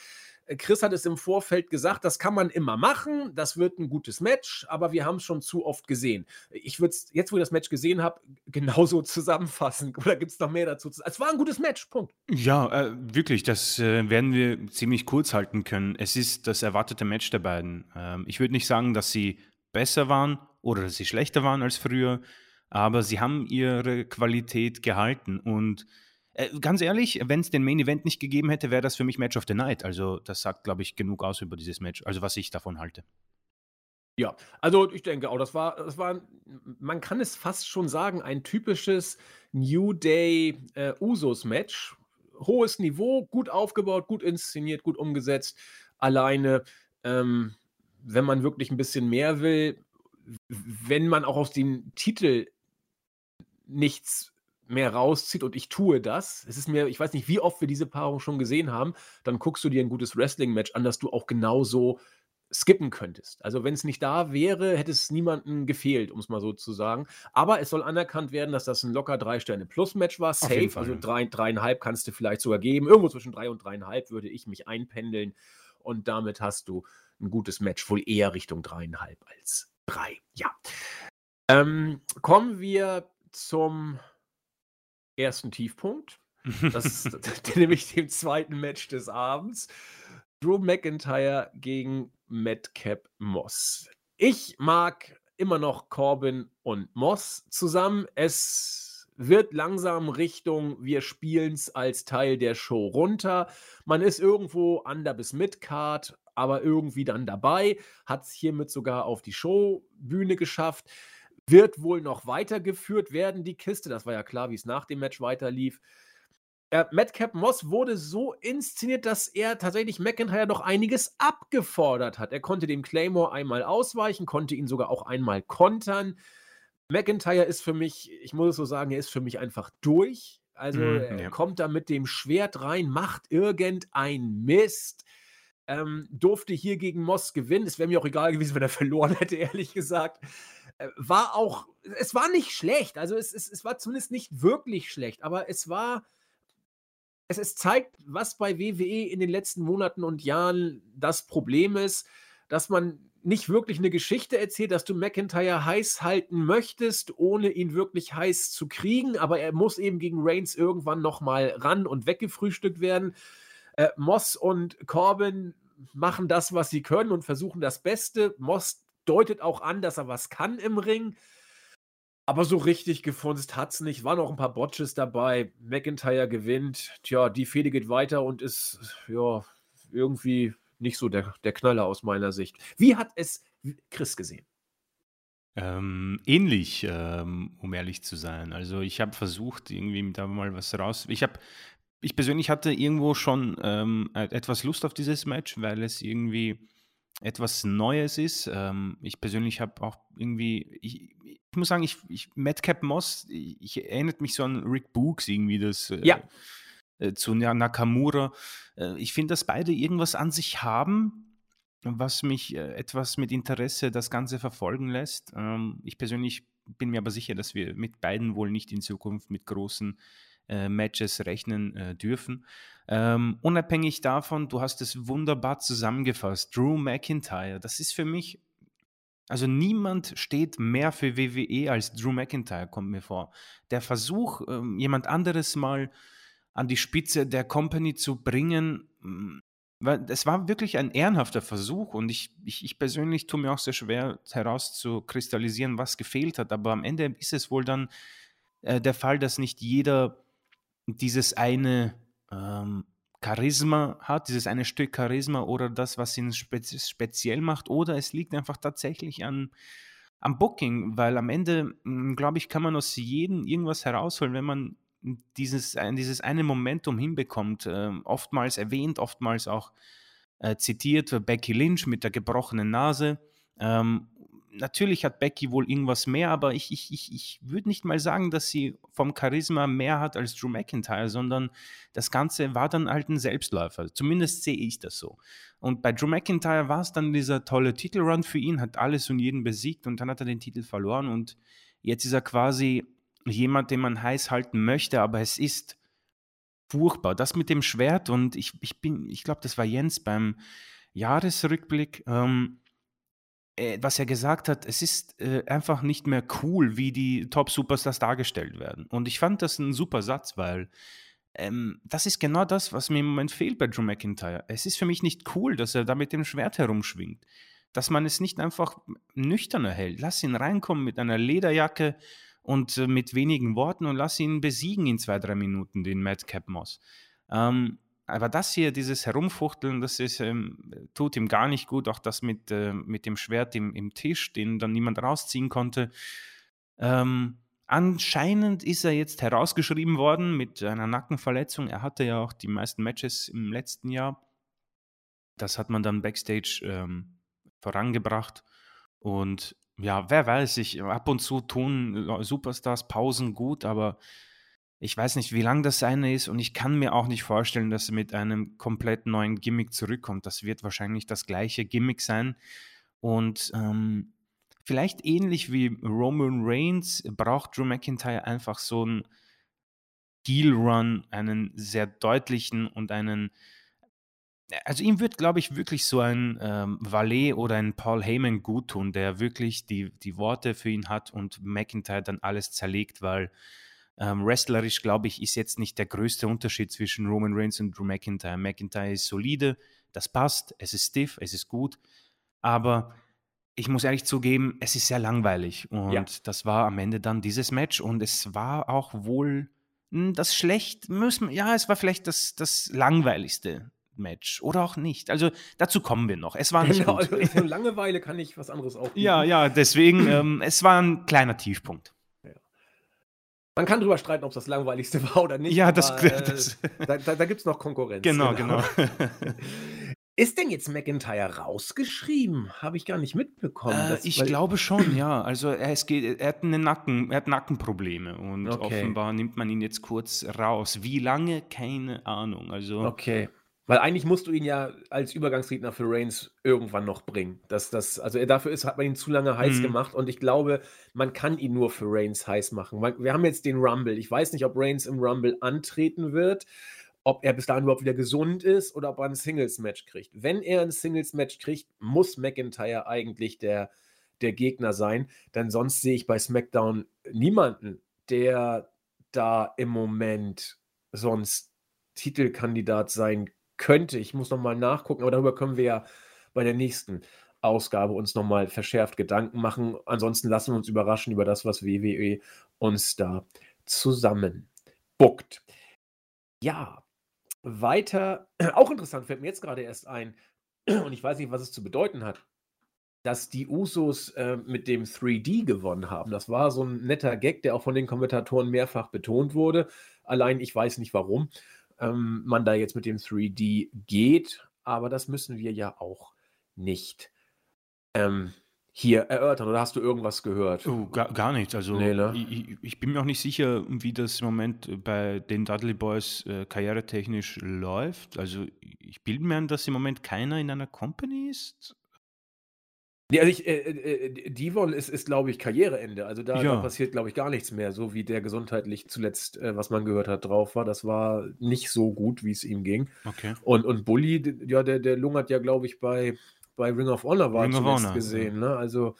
Chris hat es im Vorfeld gesagt, das kann man immer machen, das wird ein gutes Match, aber wir haben es schon zu oft gesehen. Ich würde es jetzt, wo ich das Match gesehen habe, genauso zusammenfassen. Oder gibt es noch mehr dazu? Es war ein gutes Match, Punkt. Ja, äh, wirklich, das äh, werden wir ziemlich kurz halten können. Es ist das erwartete Match der beiden. Ähm, ich würde nicht sagen, dass sie besser waren oder dass sie schlechter waren als früher, aber sie haben ihre Qualität gehalten und äh, ganz ehrlich, wenn es den Main Event nicht gegeben hätte, wäre das für mich Match of the Night. Also das sagt, glaube ich, genug aus über dieses Match, also was ich davon halte. Ja, also ich denke auch, das war, das war, man kann es fast schon sagen, ein typisches New Day äh, Usos Match. Hohes Niveau, gut aufgebaut, gut inszeniert, gut umgesetzt. Alleine, ähm, wenn man wirklich ein bisschen mehr will, wenn man auch aus dem Titel nichts mehr rauszieht und ich tue das. Es ist mir, ich weiß nicht, wie oft wir diese Paarung schon gesehen haben, dann guckst du dir ein gutes Wrestling-Match an, das du auch genauso skippen könntest. Also wenn es nicht da wäre, hätte es niemandem gefehlt, um es mal so zu sagen. Aber es soll anerkannt werden, dass das ein locker drei Sterne Plus Match war, safe. Also drei, dreieinhalb kannst du vielleicht sogar geben. Irgendwo zwischen drei und dreieinhalb würde ich mich einpendeln und damit hast du ein gutes Match, wohl eher Richtung dreieinhalb als drei. Ja. Ähm, kommen wir zum ersten Tiefpunkt. Das ist nämlich dem zweiten Match des Abends. Drew McIntyre gegen Madcap Moss. Ich mag immer noch Corbin und Moss zusammen. Es wird langsam Richtung, wir spielen es als Teil der Show runter. Man ist irgendwo under bis Midcard, aber irgendwie dann dabei, hat es hiermit sogar auf die Showbühne geschafft wird wohl noch weitergeführt werden, die Kiste. Das war ja klar, wie es nach dem Match weiterlief. Äh, Madcap Moss wurde so inszeniert, dass er tatsächlich McIntyre noch einiges abgefordert hat. Er konnte dem Claymore einmal ausweichen, konnte ihn sogar auch einmal kontern. McIntyre ist für mich, ich muss es so sagen, er ist für mich einfach durch. Also mm, er ja. kommt da mit dem Schwert rein, macht irgendein Mist. Ähm, durfte hier gegen Moss gewinnen. Es wäre mir auch egal gewesen, wenn er verloren hätte, ehrlich gesagt. Äh, war auch, es war nicht schlecht. Also es, es, es war zumindest nicht wirklich schlecht, aber es war, es, es zeigt, was bei WWE in den letzten Monaten und Jahren das Problem ist, dass man nicht wirklich eine Geschichte erzählt, dass du McIntyre heiß halten möchtest, ohne ihn wirklich heiß zu kriegen, aber er muss eben gegen Reigns irgendwann nochmal ran und weggefrühstückt werden. Äh, Moss und Corbin machen das, was sie können und versuchen das Beste. Moss deutet auch an, dass er was kann im Ring. Aber so richtig gefunzt hat es nicht. Waren auch ein paar Botches dabei. McIntyre gewinnt. Tja, die Fehde geht weiter und ist ja irgendwie nicht so der, der Knaller aus meiner Sicht. Wie hat es Chris gesehen? Ähm, ähnlich, ähm, um ehrlich zu sein. Also ich habe versucht, irgendwie da mal was raus. Ich habe, ich persönlich hatte irgendwo schon ähm, e-, etwas Lust auf dieses Match, weil es irgendwie etwas Neues ist. Ähm, ich persönlich habe auch irgendwie, ich, ich, muss sagen, ich, ich Madcap Moss, ich, ich erinnert mich so an Rick Books irgendwie, das äh, ja. äh, zu Nakamura. Äh, ich finde, dass beide irgendwas an sich haben, was mich äh, etwas mit Interesse das Ganze verfolgen lässt. Ähm, ich persönlich bin mir aber sicher, dass wir mit beiden wohl nicht in Zukunft mit großen Matches rechnen äh, dürfen. Ähm, unabhängig davon, du hast es wunderbar zusammengefasst. Drew McIntyre, das ist für mich, also niemand steht mehr für WWE als Drew McIntyre, kommt mir vor. Der Versuch, ähm, jemand anderes mal an die Spitze der Company zu bringen, mm, es war wirklich ein ehrenhafter Versuch und ich, ich, ich persönlich tue mir auch sehr schwer herauszukristallisieren, was gefehlt hat. Aber am Ende ist es wohl dann äh, der Fall, dass nicht jeder dieses eine ähm, Charisma hat, dieses eine Stück Charisma oder das, was ihn spe speziell macht, oder es liegt einfach tatsächlich an, am Booking, weil am Ende, hm, glaube ich, kann man aus jedem irgendwas herausholen, wenn man dieses, dieses eine Momentum hinbekommt. Äh, oftmals erwähnt, oftmals auch äh, zitiert, Becky Lynch mit der gebrochenen Nase. Ähm, natürlich hat Becky wohl irgendwas mehr, aber ich, ich, ich, ich würde nicht mal sagen, dass sie vom Charisma mehr hat als Drew McIntyre, sondern das Ganze war dann halt ein Selbstläufer. Zumindest sehe ich das so. Und bei Drew McIntyre war es dann dieser tolle Titelrun für ihn, hat alles und jeden besiegt und dann hat er den Titel verloren und jetzt ist er quasi jemand, den man heiß halten möchte, aber es ist furchtbar. Das mit dem Schwert und ich, ich bin, ich glaube, das war Jens beim Jahresrückblick. Ähm, äh, was er gesagt hat, es ist äh, einfach nicht mehr cool, wie die Top-Superstars dargestellt werden. Und ich fand das ein super Satz, weil ähm, das ist genau das, was mir im Moment fehlt bei Drew McIntyre. Es ist für mich nicht cool, dass er da mit dem Schwert herumschwingt. Dass man es nicht einfach nüchtern erhält. Lass ihn reinkommen mit einer Lederjacke und äh, mit wenigen Worten und lass ihn besiegen in zwei, drei Minuten, den Madcap Moss. Ähm, aber das hier, dieses Herumfuchteln, das ist, ähm, tut ihm gar nicht gut. Auch das mit, äh, mit dem Schwert im, im, Tisch, den dann niemand rausziehen konnte. Ähm, anscheinend ist er jetzt herausgeschrieben worden mit einer Nackenverletzung. Er hatte ja auch die meisten Matches im letzten Jahr. Das hat man dann backstage ähm, vorangebracht. Und ja, wer weiß, ich ab und zu tun Superstars Pausen gut, aber ich weiß nicht, wie lang das eine ist und ich kann mir auch nicht vorstellen, dass er mit einem komplett neuen Gimmick zurückkommt. Das wird wahrscheinlich das gleiche Gimmick sein. Und ähm, vielleicht ähnlich wie Roman Reigns braucht Drew McIntyre einfach so einen Heel Run, einen sehr deutlichen und einen. Also ihm wird, glaube ich, wirklich so ein ähm, Valet oder ein Paul Heyman gut tun, der wirklich die, die Worte für ihn hat und McIntyre dann alles zerlegt, weil ähm, wrestlerisch, glaube ich, ist jetzt nicht der größte Unterschied zwischen Roman Reigns und Drew McIntyre. McIntyre ist solide, das passt, es ist stiff, es ist gut, aber ich muss ehrlich zugeben, es ist sehr langweilig und ja. das war am Ende dann dieses Match und es war auch wohl hm, das schlecht, müssen, ja, es war vielleicht das, das langweiligste Match oder auch nicht. Also dazu kommen wir noch. Es war nicht genau, gut. Also Langeweile kann ich was anderes auch. Ja, ja, deswegen, ähm, es war ein kleiner Tiefpunkt. Man kann drüber streiten, ob es das langweiligste war oder nicht. Ja, das, aber, äh, das da, da, da gibt es noch Konkurrenz. Genau, genau. genau. Ist denn jetzt McIntyre rausgeschrieben? Habe ich gar nicht mitbekommen. Äh, das, ich glaube schon, ja. Also er, es geht, er hat eine Nacken, er hat Nackenprobleme und okay. offenbar nimmt man ihn jetzt kurz raus. Wie lange? Keine Ahnung. Also okay. Weil eigentlich musst du ihn ja als Übergangsredner für Reigns irgendwann noch bringen. Das, das, also dafür ist, hat man ihn zu lange heiß mhm. gemacht und ich glaube, man kann ihn nur für Reigns heiß machen. Wir haben jetzt den Rumble. Ich weiß nicht, ob Reigns im Rumble antreten wird, ob er bis dahin überhaupt wieder gesund ist oder ob er ein Singles-Match kriegt. Wenn er ein Singles-Match kriegt, muss McIntyre eigentlich der, der Gegner sein, denn sonst sehe ich bei SmackDown niemanden, der da im Moment sonst Titelkandidat sein könnte. Ich muss nochmal nachgucken, aber darüber können wir ja bei der nächsten Ausgabe uns nochmal verschärft Gedanken machen. Ansonsten lassen wir uns überraschen über das, was WWE uns da zusammen buckt. Ja, weiter, auch interessant, fällt mir jetzt gerade erst ein, und ich weiß nicht, was es zu bedeuten hat, dass die Usos äh, mit dem 3D gewonnen haben. Das war so ein netter Gag, der auch von den Kommentatoren mehrfach betont wurde. Allein ich weiß nicht, warum ähm, man da jetzt mit dem 3D geht, aber das müssen wir ja auch nicht ähm, hier erörtern. Oder hast du irgendwas gehört? Oh, gar, gar nichts. Also nee, ne? ich, ich, bin mir auch nicht sicher, wie das im Moment bei den Dudley Boys äh, karrieretechnisch läuft. Also ich bilde mir an, dass im Moment keiner in einer Company ist. Nee, also ich, äh, äh, äh Devon ist, ist glaube ich, Karriereende. Also da, ja. da passiert, glaube ich, gar nichts mehr, so wie der gesundheitlich zuletzt, äh, was man gehört hat, drauf war. Das war nicht so gut, wie es ihm ging. Okay. Und, und Bully, ja, der, der lungert ja, glaube ich, bei bei Ring of Honor war Ring zuletzt Honor, gesehen. Ja. Ne? Also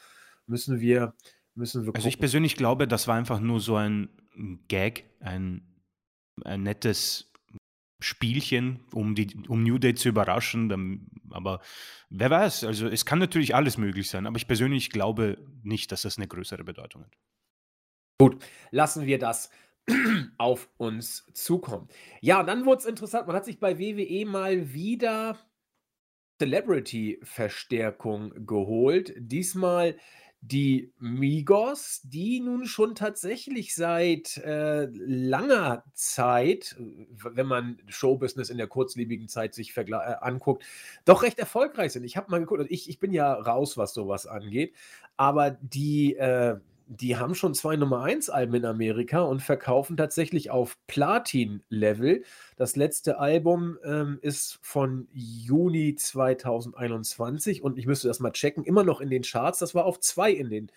müssen wir, müssen wir gucken. Also ich persönlich glaube, das war einfach nur so ein Gag, ein, ein nettes Spielchen, um, die, um New Day zu überraschen. Aber wer weiß, also es kann natürlich alles möglich sein, aber ich persönlich glaube nicht, dass das eine größere Bedeutung hat. Gut, lassen wir das auf uns zukommen. Ja, dann wurde es interessant. Man hat sich bei WWE mal wieder Celebrity-Verstärkung geholt. Diesmal die Migos, die nun schon tatsächlich seit äh, langer Zeit, wenn man Showbusiness in der kurzlebigen Zeit sich äh, anguckt, doch recht erfolgreich sind. Ich habe mal geguckt, ich, ich bin ja raus, was sowas angeht, aber die äh, die haben schon zwei Nummer 1 Alben in Amerika und verkaufen tatsächlich auf Platin-Level. Das letzte Album ähm, ist von Juni 2021 und ich müsste das mal checken, immer noch in den Charts. Das war auf zwei in den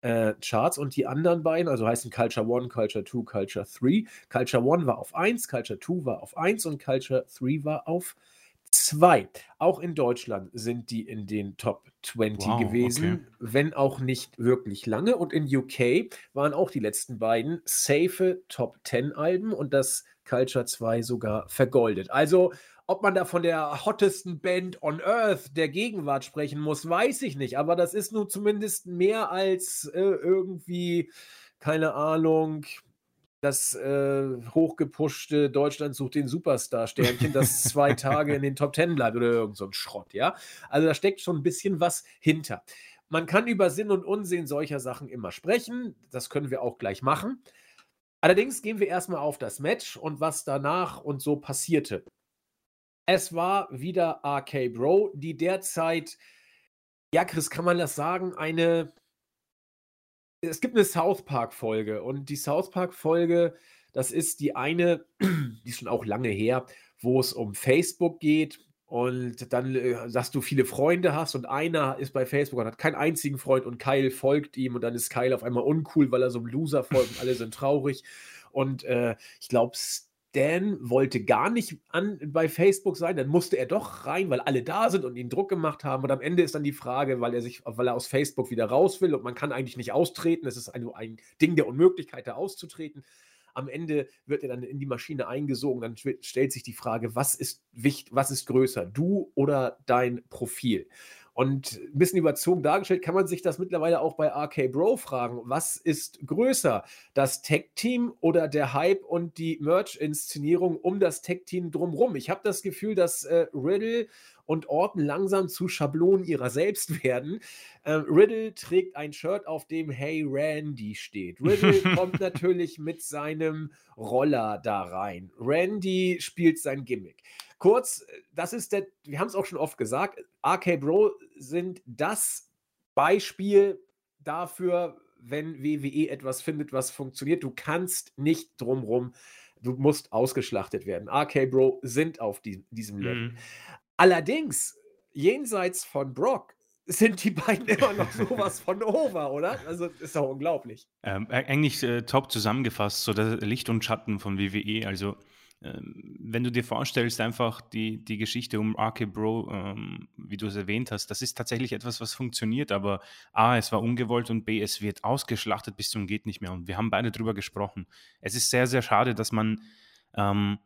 äh, Charts und die anderen beiden, also heißen Culture 1, Culture 2, Culture 3. Culture 1 war auf 1, Culture 2 war auf 1 und Culture 3 war auf 2. Zwei. Auch in Deutschland sind die in den Top 20 wow, gewesen, okay. wenn auch nicht wirklich lange. Und in UK waren auch die letzten beiden safe Top 10 Alben und das Culture 2 sogar vergoldet. Also, ob man da von der hottesten Band on Earth der Gegenwart sprechen muss, weiß ich nicht. Aber das ist nun zumindest mehr als äh, irgendwie, keine Ahnung, das äh, hochgepushte Deutschland sucht den Superstar-Sternchen, das zwei Tage in den Top Ten bleibt oder irgend so ein Schrott, ja. Also da steckt schon ein bisschen was hinter. Man kann über Sinn und Unsinn solcher Sachen immer sprechen. Das können wir auch gleich machen. Allerdings gehen wir erstmal auf das Match und was danach und so passierte. Es war wieder RK Bro, die derzeit, ja, Chris, kann man das sagen, eine es gibt eine South Park-Folge und die South Park-Folge, das ist die eine, die ist schon auch lange her, wo es um Facebook geht und dann, äh, dass du viele Freunde hast und einer ist bei Facebook und hat keinen einzigen Freund und Kyle folgt ihm und dann ist Kyle auf einmal uncool, weil er so einem Loser folgt und alle sind traurig. Und äh, ich glaube, Dan wollte gar nicht an, bei Facebook sein, dann musste er doch rein, weil alle da sind und ihn Druck gemacht haben. Und am Ende ist dann die Frage, weil er sich, weil er aus Facebook wieder raus will und man kann eigentlich nicht austreten. Es ist ein, ein Ding der Unmöglichkeit, da auszutreten. Am Ende wird er dann in die Maschine eingesogen. Dann stellt sich die Frage, was ist wichtig, was ist größer, du oder dein Profil? Und ein bisschen überzogen dargestellt kann man sich das mittlerweile auch bei RK Bro fragen. Was ist größer, das Tech-Team oder der Hype und die Merch-Inszenierung um das Tech-Team drumherum? Ich habe das Gefühl, dass äh, Riddle und Orton langsam zu Schablonen ihrer selbst werden. Ähm, Riddle trägt ein Shirt, auf dem Hey Randy steht. Riddle kommt natürlich mit seinem Roller da rein. Randy spielt sein Gimmick. Kurz, das ist der, wir haben es auch schon oft gesagt, RK Bro sind das Beispiel dafür, wenn WWE etwas findet, was funktioniert. Du kannst nicht drumrum, du musst ausgeschlachtet werden. RK Bro sind auf die, diesem Level. Mhm. Allerdings, jenseits von Brock, sind die beiden immer noch sowas von over, oder? Also ist doch unglaublich. Ähm, eigentlich äh, top zusammengefasst, so das Licht und Schatten von WWE. Also ähm, wenn du dir vorstellst, einfach die, die Geschichte um RK Bro, ähm, wie du es erwähnt hast, das ist tatsächlich etwas, was funktioniert, aber A, es war ungewollt und B, es wird ausgeschlachtet bis zum geht nicht mehr. Und wir haben beide drüber gesprochen. Es ist sehr, sehr schade, dass man ähm,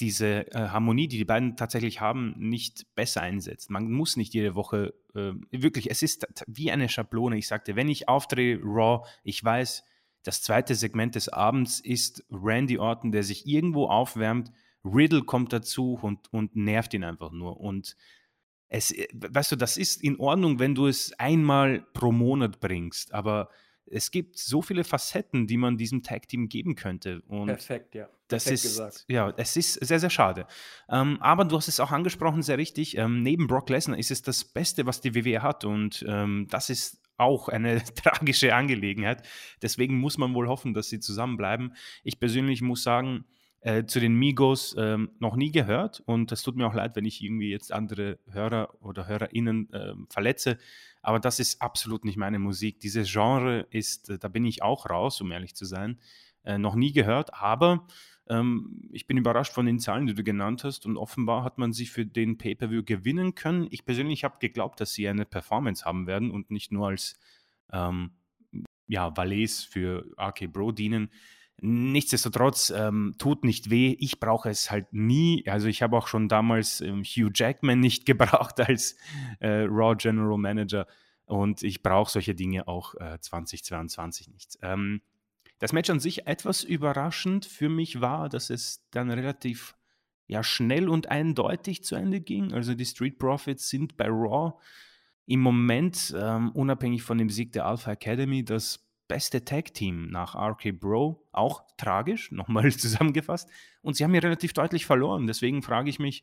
diese äh, Harmonie, die die beiden tatsächlich haben, nicht besser einsetzt. Man muss nicht jede Woche, äh, wirklich, es ist wie eine Schablone. Ich sagte, wenn ich aufdrehe Raw, ich weiß, das zweite Segment des Abends ist Randy Orton, der sich irgendwo aufwärmt, Riddle kommt dazu und, und nervt ihn einfach nur. Und es, äh, weißt du, das ist in Ordnung, wenn du es einmal pro Monat bringst, aber es gibt so viele Facetten, die man diesem Tag-Team geben könnte. Und Perfekt, ja. Das Perfekt ist, gesagt. ja, es ist sehr, sehr schade. Ähm, aber du hast es auch angesprochen, sehr richtig. Ähm, neben Brock Lesnar ist es das Beste, was die WWE hat. Und ähm, das ist auch eine tragische Angelegenheit. Deswegen muss man wohl hoffen, dass sie zusammenbleiben. Ich persönlich muss sagen, äh, zu den Migos äh, noch nie gehört und es tut mir auch leid, wenn ich irgendwie jetzt andere Hörer oder HörerInnen äh, verletze, aber das ist absolut nicht meine Musik. Dieses Genre ist, äh, da bin ich auch raus, um ehrlich zu sein, äh, noch nie gehört, aber ähm, ich bin überrascht von den Zahlen, die du genannt hast und offenbar hat man sie für den Pay-Per-View gewinnen können. Ich persönlich habe geglaubt, dass sie eine Performance haben werden und nicht nur als ähm, ja, Valets für RK Bro dienen. Nichtsdestotrotz ähm, tut nicht weh. Ich brauche es halt nie. Also ich habe auch schon damals ähm, Hugh Jackman nicht gebraucht als äh, Raw General Manager und ich brauche solche Dinge auch äh, 2022 nicht. Ähm, das Match an sich etwas überraschend für mich war, dass es dann relativ ja, schnell und eindeutig zu Ende ging. Also die Street Profits sind bei Raw im Moment, ähm, unabhängig von dem Sieg der Alpha Academy, das beste Tag-Team nach RK Bro. Auch tragisch, nochmal zusammengefasst. Und sie haben hier relativ deutlich verloren. Deswegen frage ich mich,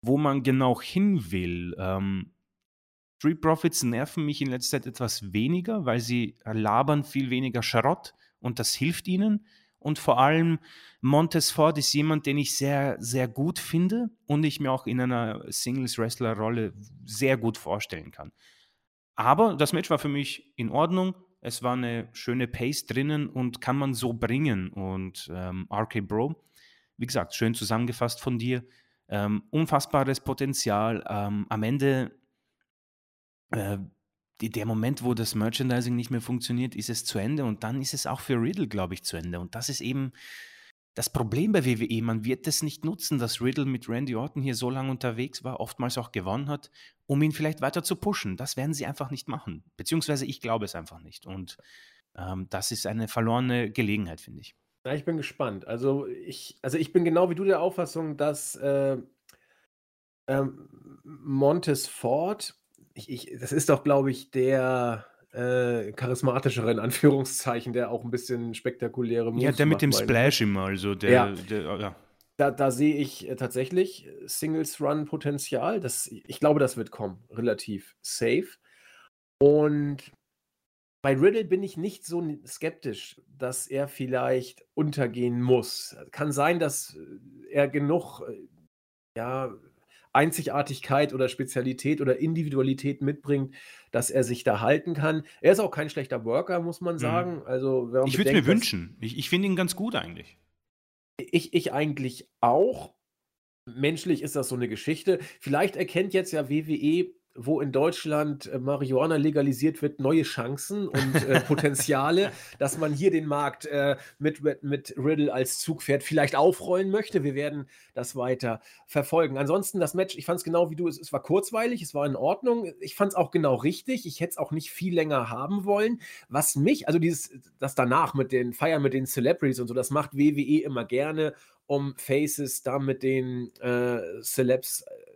wo man genau hin will. Ähm, Street Profits nerven mich in letzter Zeit etwas weniger, weil sie labern viel weniger Schrott und das hilft ihnen. Und vor allem Montes Ford ist jemand, den ich sehr, sehr gut finde und ich mir auch in einer Singles-Wrestler-Rolle sehr gut vorstellen kann. Aber das Match war für mich in Ordnung. Es war eine schöne Pace drinnen und kann man so bringen. Und ähm, RK Bro, wie gesagt, schön zusammengefasst von dir. Ähm, unfassbares Potenzial. Ähm, am Ende, äh, der Moment, wo das Merchandising nicht mehr funktioniert, ist es zu Ende. Und dann ist es auch für Riddle, glaube ich, zu Ende. Und das ist eben das Problem bei WWE, man wird es nicht nutzen, dass Riddle mit Randy Orton hier so lange unterwegs war, oftmals auch gewonnen hat, um ihn vielleicht weiter zu pushen. Das werden sie einfach nicht machen. Beziehungsweise ich glaube es einfach nicht. Und ähm, das ist eine verlorene Gelegenheit, finde ich. Ja, ich bin gespannt. Also ich, also ich bin genau wie du der Auffassung, dass äh, ähm, Montes Ford, ich, ich, das ist doch, glaube ich, der äh, charismatischere, in Anführungszeichen, der auch ein bisschen spektakuläre Moves Ja, der mit dem Splash immer, also der, ja. der ja. Da, da sehe ich äh, tatsächlich Singles-Run-Potenzial. Ich glaube, das wird kommen, relativ safe. Und bei Riddle bin ich nicht so skeptisch, dass er vielleicht untergehen muss. Kann sein, dass er genug äh, ja, Einzigartigkeit oder Spezialität oder Individualität mitbringt, dass er sich da halten kann. Er ist auch kein schlechter Worker, muss man mhm. sagen. Mhm. Also, ich würde es mir wünschen. Ich, ich finde ihn ganz gut eigentlich. Ich, ich eigentlich auch. Menschlich ist das so eine Geschichte. Vielleicht erkennt jetzt ja WWE wo in Deutschland äh, Marihuana legalisiert wird, neue Chancen und äh, Potenziale, dass man hier den Markt äh, mit, mit Riddle als Zugpferd vielleicht aufrollen möchte. Wir werden das weiter verfolgen. Ansonsten das Match, ich fand es genau wie du, es, es war kurzweilig, es war in Ordnung. Ich fand es auch genau richtig. Ich hätte es auch nicht viel länger haben wollen. Was mich, also dieses, das danach mit den Feiern mit den Celebrities und so, das macht WWE immer gerne, um Faces da mit den äh, Celebs äh,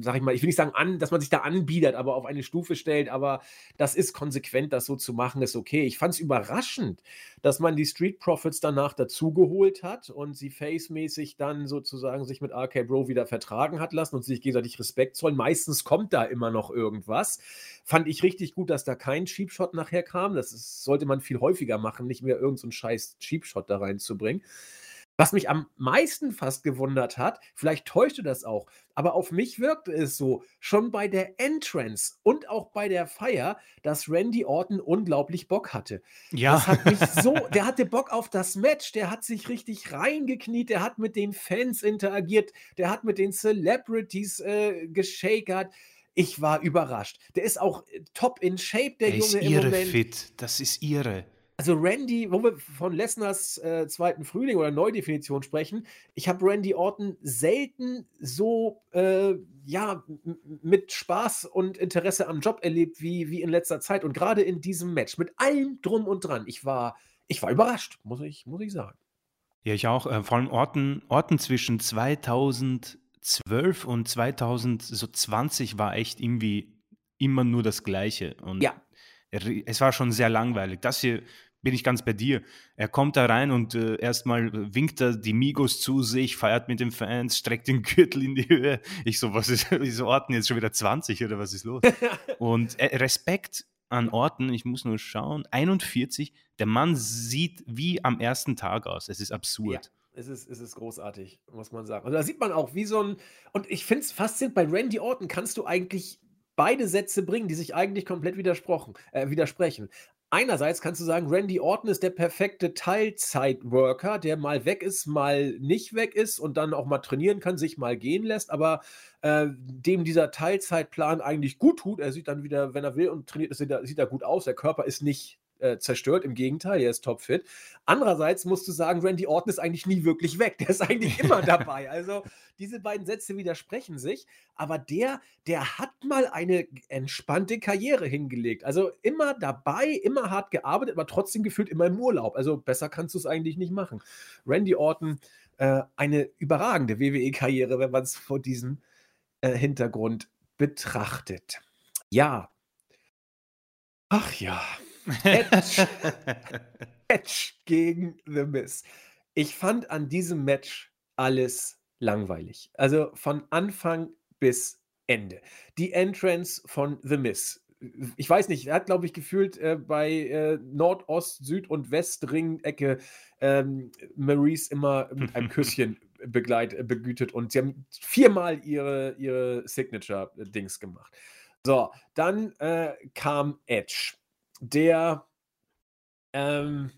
sag ich mal, ich will nicht sagen, an, dass man sich da anbietet, aber auf eine Stufe stellt, aber das ist konsequent, das so zu machen, ist okay. Ich fand es überraschend, dass man die Street Profits danach dazugeholt hat und sie face-mäßig dann sozusagen sich mit RK Bro wieder vertragen hat lassen und sich gegenseitig Respekt zollen. Meistens kommt da immer noch irgendwas. Fand ich richtig gut, dass da kein Cheap Shot nachher kam. Das ist, sollte man viel häufiger machen, nicht mehr irgendeinen so scheiß Cheap Shot da reinzubringen. Was mich am meisten fast gewundert hat, vielleicht täuschte das auch, aber auf mich wirkte es so, schon bei der Entrance und auch bei der Feier, dass Randy Orton unglaublich Bock hatte. Ja. Das hat mich so, der hatte Bock auf das Match, der hat sich richtig reingekniet, der hat mit den Fans interagiert, der hat mit den Celebrities äh, geschakert. Ich war überrascht. Der ist auch äh, top in Shape, der der Junge ist im ihre Moment. fit, das ist ihre. Also Randy, wo wir von Lesners äh, zweiten Frühling oder Neudefinition sprechen, ich habe Randy Orton selten so äh, ja, mit Spaß und Interesse am Job erlebt wie, wie in letzter Zeit. Und gerade in diesem Match, mit allem drum und dran, ich war, ich war überrascht, muss ich, muss ich sagen. Ja, ich auch. Äh, vor allem Orten, Orten zwischen 2012 und 2020 war echt irgendwie immer nur das Gleiche. Und ja. es war schon sehr langweilig. Das hier bin ich ganz bei dir. Er kommt da rein und äh, erstmal winkt er die Migos zu sich, feiert mit den Fans, streckt den Gürtel in die Höhe. Ich so, was ist, wieso Orten jetzt schon wieder 20 oder was ist los? und äh, Respekt an Orten, ich muss nur schauen, 41, der Mann sieht wie am ersten Tag aus. Es ist absurd. Ja. Es ist, es ist großartig, muss man sagen. Also da sieht man auch, wie so ein. Und ich finde es faszinierend, bei Randy Orton kannst du eigentlich beide Sätze bringen, die sich eigentlich komplett widersprochen, äh, widersprechen. Einerseits kannst du sagen, Randy Orton ist der perfekte Teilzeitworker, der mal weg ist, mal nicht weg ist und dann auch mal trainieren kann, sich mal gehen lässt, aber äh, dem dieser Teilzeitplan eigentlich gut tut. Er sieht dann wieder, wenn er will und trainiert, sieht er, sieht er gut aus. Der Körper ist nicht äh, zerstört. Im Gegenteil, er ist topfit. Andererseits musst du sagen, Randy Orton ist eigentlich nie wirklich weg. Der ist eigentlich immer dabei. Also diese beiden Sätze widersprechen sich. Aber der, der hat mal eine entspannte Karriere hingelegt. Also immer dabei, immer hart gearbeitet, aber trotzdem gefühlt immer im Urlaub. Also besser kannst du es eigentlich nicht machen. Randy Orton, äh, eine überragende WWE-Karriere, wenn man es vor diesem äh, Hintergrund betrachtet. Ja. Ach ja. Edge. Edge gegen The Miz. Ich fand an diesem Match alles langweilig. Also von Anfang bis Ende. Die Entrance von The Miz. Ich weiß nicht, er hat, glaube ich, gefühlt äh, bei äh, Nordost, Süd- und Westring-Ecke ähm, Maurice immer mit einem Küsschen begleit, begütet und sie haben viermal ihre, ihre Signature-Dings gemacht. So, dann äh, kam Edge der ähm,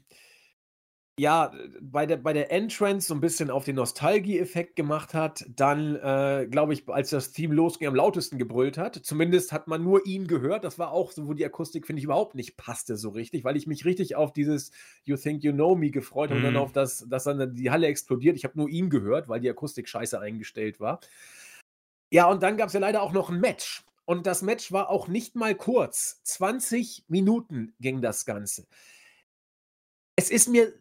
ja, bei der, bei der Entrance so ein bisschen auf den Nostalgie-Effekt gemacht hat, dann, äh, glaube ich, als das Team losging, am lautesten gebrüllt hat. Zumindest hat man nur ihn gehört. Das war auch so, wo die Akustik, finde ich, überhaupt nicht passte so richtig, weil ich mich richtig auf dieses You Think You Know Me gefreut habe mhm. und dann mhm. auf das, dass dann die Halle explodiert. Ich habe nur ihn gehört, weil die Akustik scheiße eingestellt war. Ja, und dann gab es ja leider auch noch ein Match. Und das Match war auch nicht mal kurz. 20 Minuten ging das Ganze. Es ist mir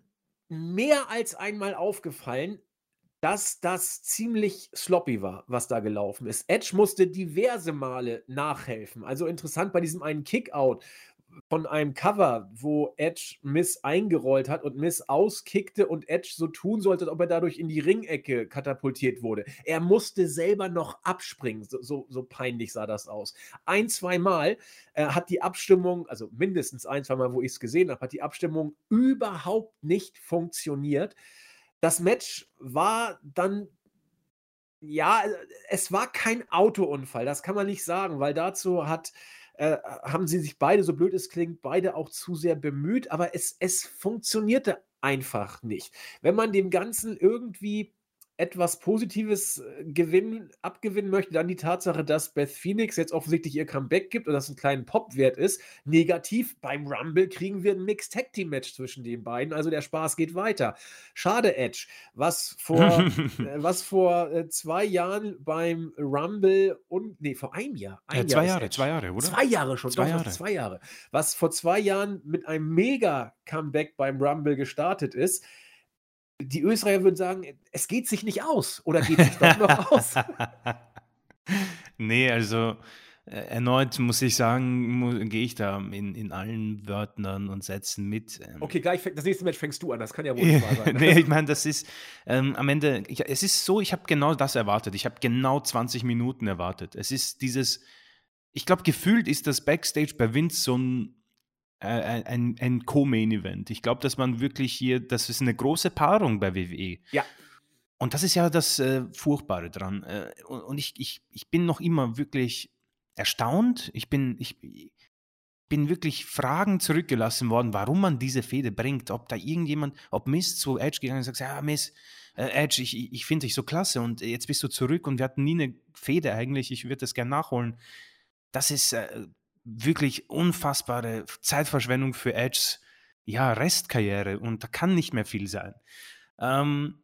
mehr als einmal aufgefallen, dass das ziemlich sloppy war, was da gelaufen ist. Edge musste diverse Male nachhelfen. Also interessant bei diesem einen Kickout, von einem Cover, wo Edge Miss eingerollt hat und Miss auskickte und Edge so tun sollte, als ob er dadurch in die Ringecke katapultiert wurde. Er musste selber noch abspringen. So, so, so peinlich sah das aus. Ein, zwei Mal äh, hat die Abstimmung, also mindestens ein, zwei Mal, wo ich es gesehen habe, hat die Abstimmung überhaupt nicht funktioniert. Das Match war dann ja, es war kein Autounfall, das kann man nicht sagen, weil dazu hat äh, haben sie sich beide, so blöd es klingt, beide auch zu sehr bemüht, aber es, es funktionierte einfach nicht. Wenn man dem Ganzen irgendwie etwas Positives äh, gewinnen, abgewinnen möchte, dann die Tatsache, dass Beth Phoenix jetzt offensichtlich ihr Comeback gibt und das einen kleinen Pop-Wert ist. Negativ, beim Rumble kriegen wir ein Mixed Tag Team Match zwischen den beiden, also der Spaß geht weiter. Schade, Edge, was vor, äh, was vor äh, zwei Jahren beim Rumble und, nee, vor einem Jahr. Ein ja, zwei Jahr Jahre, zwei Jahre, oder? Zwei Jahre schon, zwei, doch, Jahre. zwei Jahre. Was vor zwei Jahren mit einem Mega-Comeback beim Rumble gestartet ist, die Österreicher würden sagen, es geht sich nicht aus oder geht sich doch noch aus? nee, also äh, erneut muss ich sagen, gehe ich da in, in allen Wörtern und Sätzen mit. Ähm. Okay, gleich das nächste Match fängst du an, das kann ja wohl nicht wahr sein. nee, ich meine, das ist ähm, am Ende, ich, es ist so, ich habe genau das erwartet. Ich habe genau 20 Minuten erwartet. Es ist dieses, ich glaube, gefühlt ist das Backstage bei Vince so ein äh, ein, ein Co-Main-Event. Ich glaube, dass man wirklich hier, das ist eine große Paarung bei WWE. Ja. Und das ist ja das äh, Furchtbare dran. Äh, und, ich, ich, ich bin noch immer wirklich erstaunt. Ich bin, ich bin wirklich Fragen zurückgelassen worden, warum man diese Fehde bringt. Ob da irgendjemand, ob Miss zu Edge gegangen ist und sagt, ja, Miss, äh, Edge, ich, ich finde dich so klasse und jetzt bist du zurück und wir hatten nie eine Fehde eigentlich, ich würde das gerne nachholen. Das ist, äh, wirklich unfassbare Zeitverschwendung für Edge. ja, Restkarriere und da kann nicht mehr viel sein. Ähm,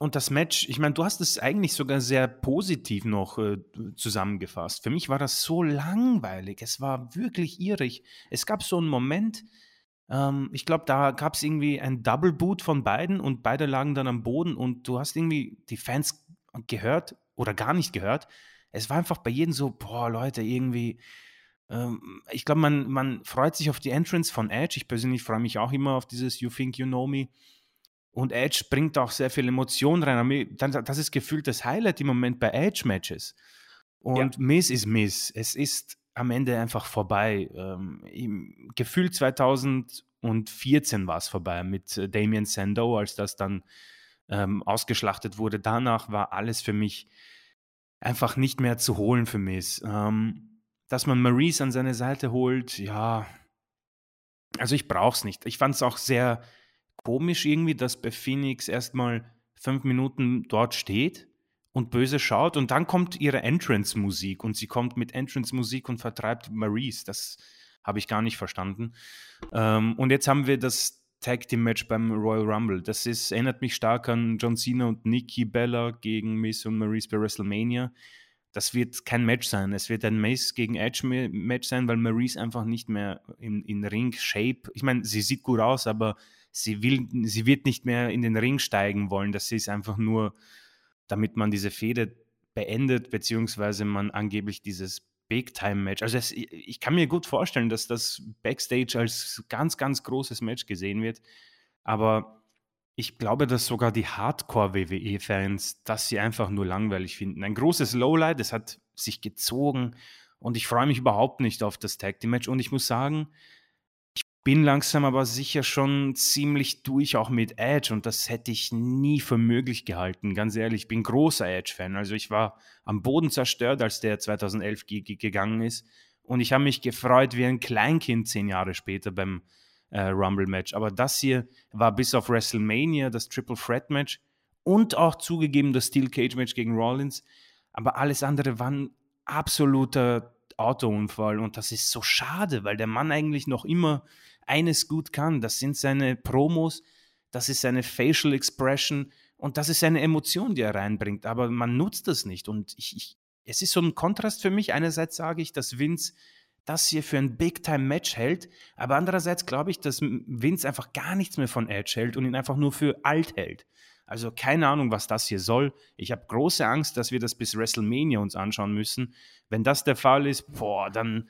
und das Match, ich meine, du hast es eigentlich sogar sehr positiv noch äh, zusammengefasst. Für mich war das so langweilig. Es war wirklich irrig. Es gab so einen Moment, ähm, ich glaube, da gab es irgendwie ein Double Boot von beiden und beide lagen dann am Boden und du hast irgendwie die Fans gehört oder gar nicht gehört. Es war einfach bei jedem so, boah, Leute, irgendwie. Ähm, ich glaube, man, man freut sich auf die Entrance von Edge. Ich persönlich freue mich auch immer auf dieses You Think You Know Me. Und Edge bringt auch sehr viel Emotion rein. Das ist gefühlt das Highlight im Moment bei Edge-Matches. Und ja. Miss ist Miss. Es ist am Ende einfach vorbei. Ähm, gefühlt 2014 war es vorbei mit äh, Damien Sandow, als das dann ähm, ausgeschlachtet wurde. Danach war alles für mich einfach nicht mehr zu holen für Miss. Ähm, dass man Maurice an seine Seite holt, ja, also ich brauche es nicht. Ich fand es auch sehr komisch irgendwie, dass bei Phoenix erstmal fünf Minuten dort steht und böse schaut und dann kommt ihre Entrance-Musik und sie kommt mit Entrance-Musik und vertreibt Maurice. Das habe ich gar nicht verstanden. Ähm, und jetzt haben wir das Tag Team Match beim Royal Rumble. Das ist, erinnert mich stark an John Cena und Nikki Bella gegen Miss und Maurice bei WrestleMania. Das wird kein Match sein. Es wird ein Mace gegen Edge Match sein, weil Maurice einfach nicht mehr in, in Ring-Shape. Ich meine, sie sieht gut aus, aber sie will, sie wird nicht mehr in den Ring steigen wollen. Das ist einfach nur, damit man diese Fehde beendet, beziehungsweise man angeblich dieses Big-Time-Match. Also es, ich kann mir gut vorstellen, dass das Backstage als ganz, ganz großes Match gesehen wird. Aber ich glaube, dass sogar die Hardcore-WWE-Fans das sie einfach nur langweilig finden. Ein großes Lowlight, es hat sich gezogen und ich freue mich überhaupt nicht auf das Tag Team Match. Und ich muss sagen, bin langsam aber sicher schon ziemlich durch auch mit Edge und das hätte ich nie für möglich gehalten. Ganz ehrlich, ich bin großer Edge-Fan. Also ich war am Boden zerstört, als der 2011 gegangen ist und ich habe mich gefreut wie ein Kleinkind zehn Jahre später beim äh, Rumble-Match. Aber das hier war bis auf WrestleMania das Triple Threat Match und auch zugegeben das Steel Cage Match gegen Rollins. Aber alles andere war ein absoluter Autounfall und das ist so schade, weil der Mann eigentlich noch immer eines gut kann. Das sind seine Promos, das ist seine Facial Expression und das ist seine Emotion, die er reinbringt. Aber man nutzt das nicht. Und ich, ich, es ist so ein Kontrast für mich. Einerseits sage ich, dass Vince das hier für ein Big-Time-Match hält, aber andererseits glaube ich, dass Vince einfach gar nichts mehr von Edge hält und ihn einfach nur für alt hält. Also keine Ahnung, was das hier soll. Ich habe große Angst, dass wir das bis WrestleMania uns anschauen müssen. Wenn das der Fall ist, boah, dann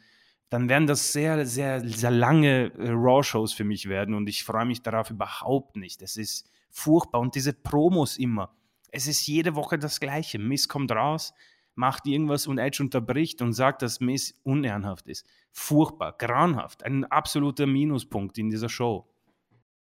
dann werden das sehr, sehr, sehr lange äh, Raw-Shows für mich werden und ich freue mich darauf überhaupt nicht. Es ist furchtbar und diese Promos immer. Es ist jede Woche das Gleiche. Miss kommt raus, macht irgendwas und Edge unterbricht und sagt, dass Miss unehrenhaft ist. Furchtbar, grauenhaft. Ein absoluter Minuspunkt in dieser Show.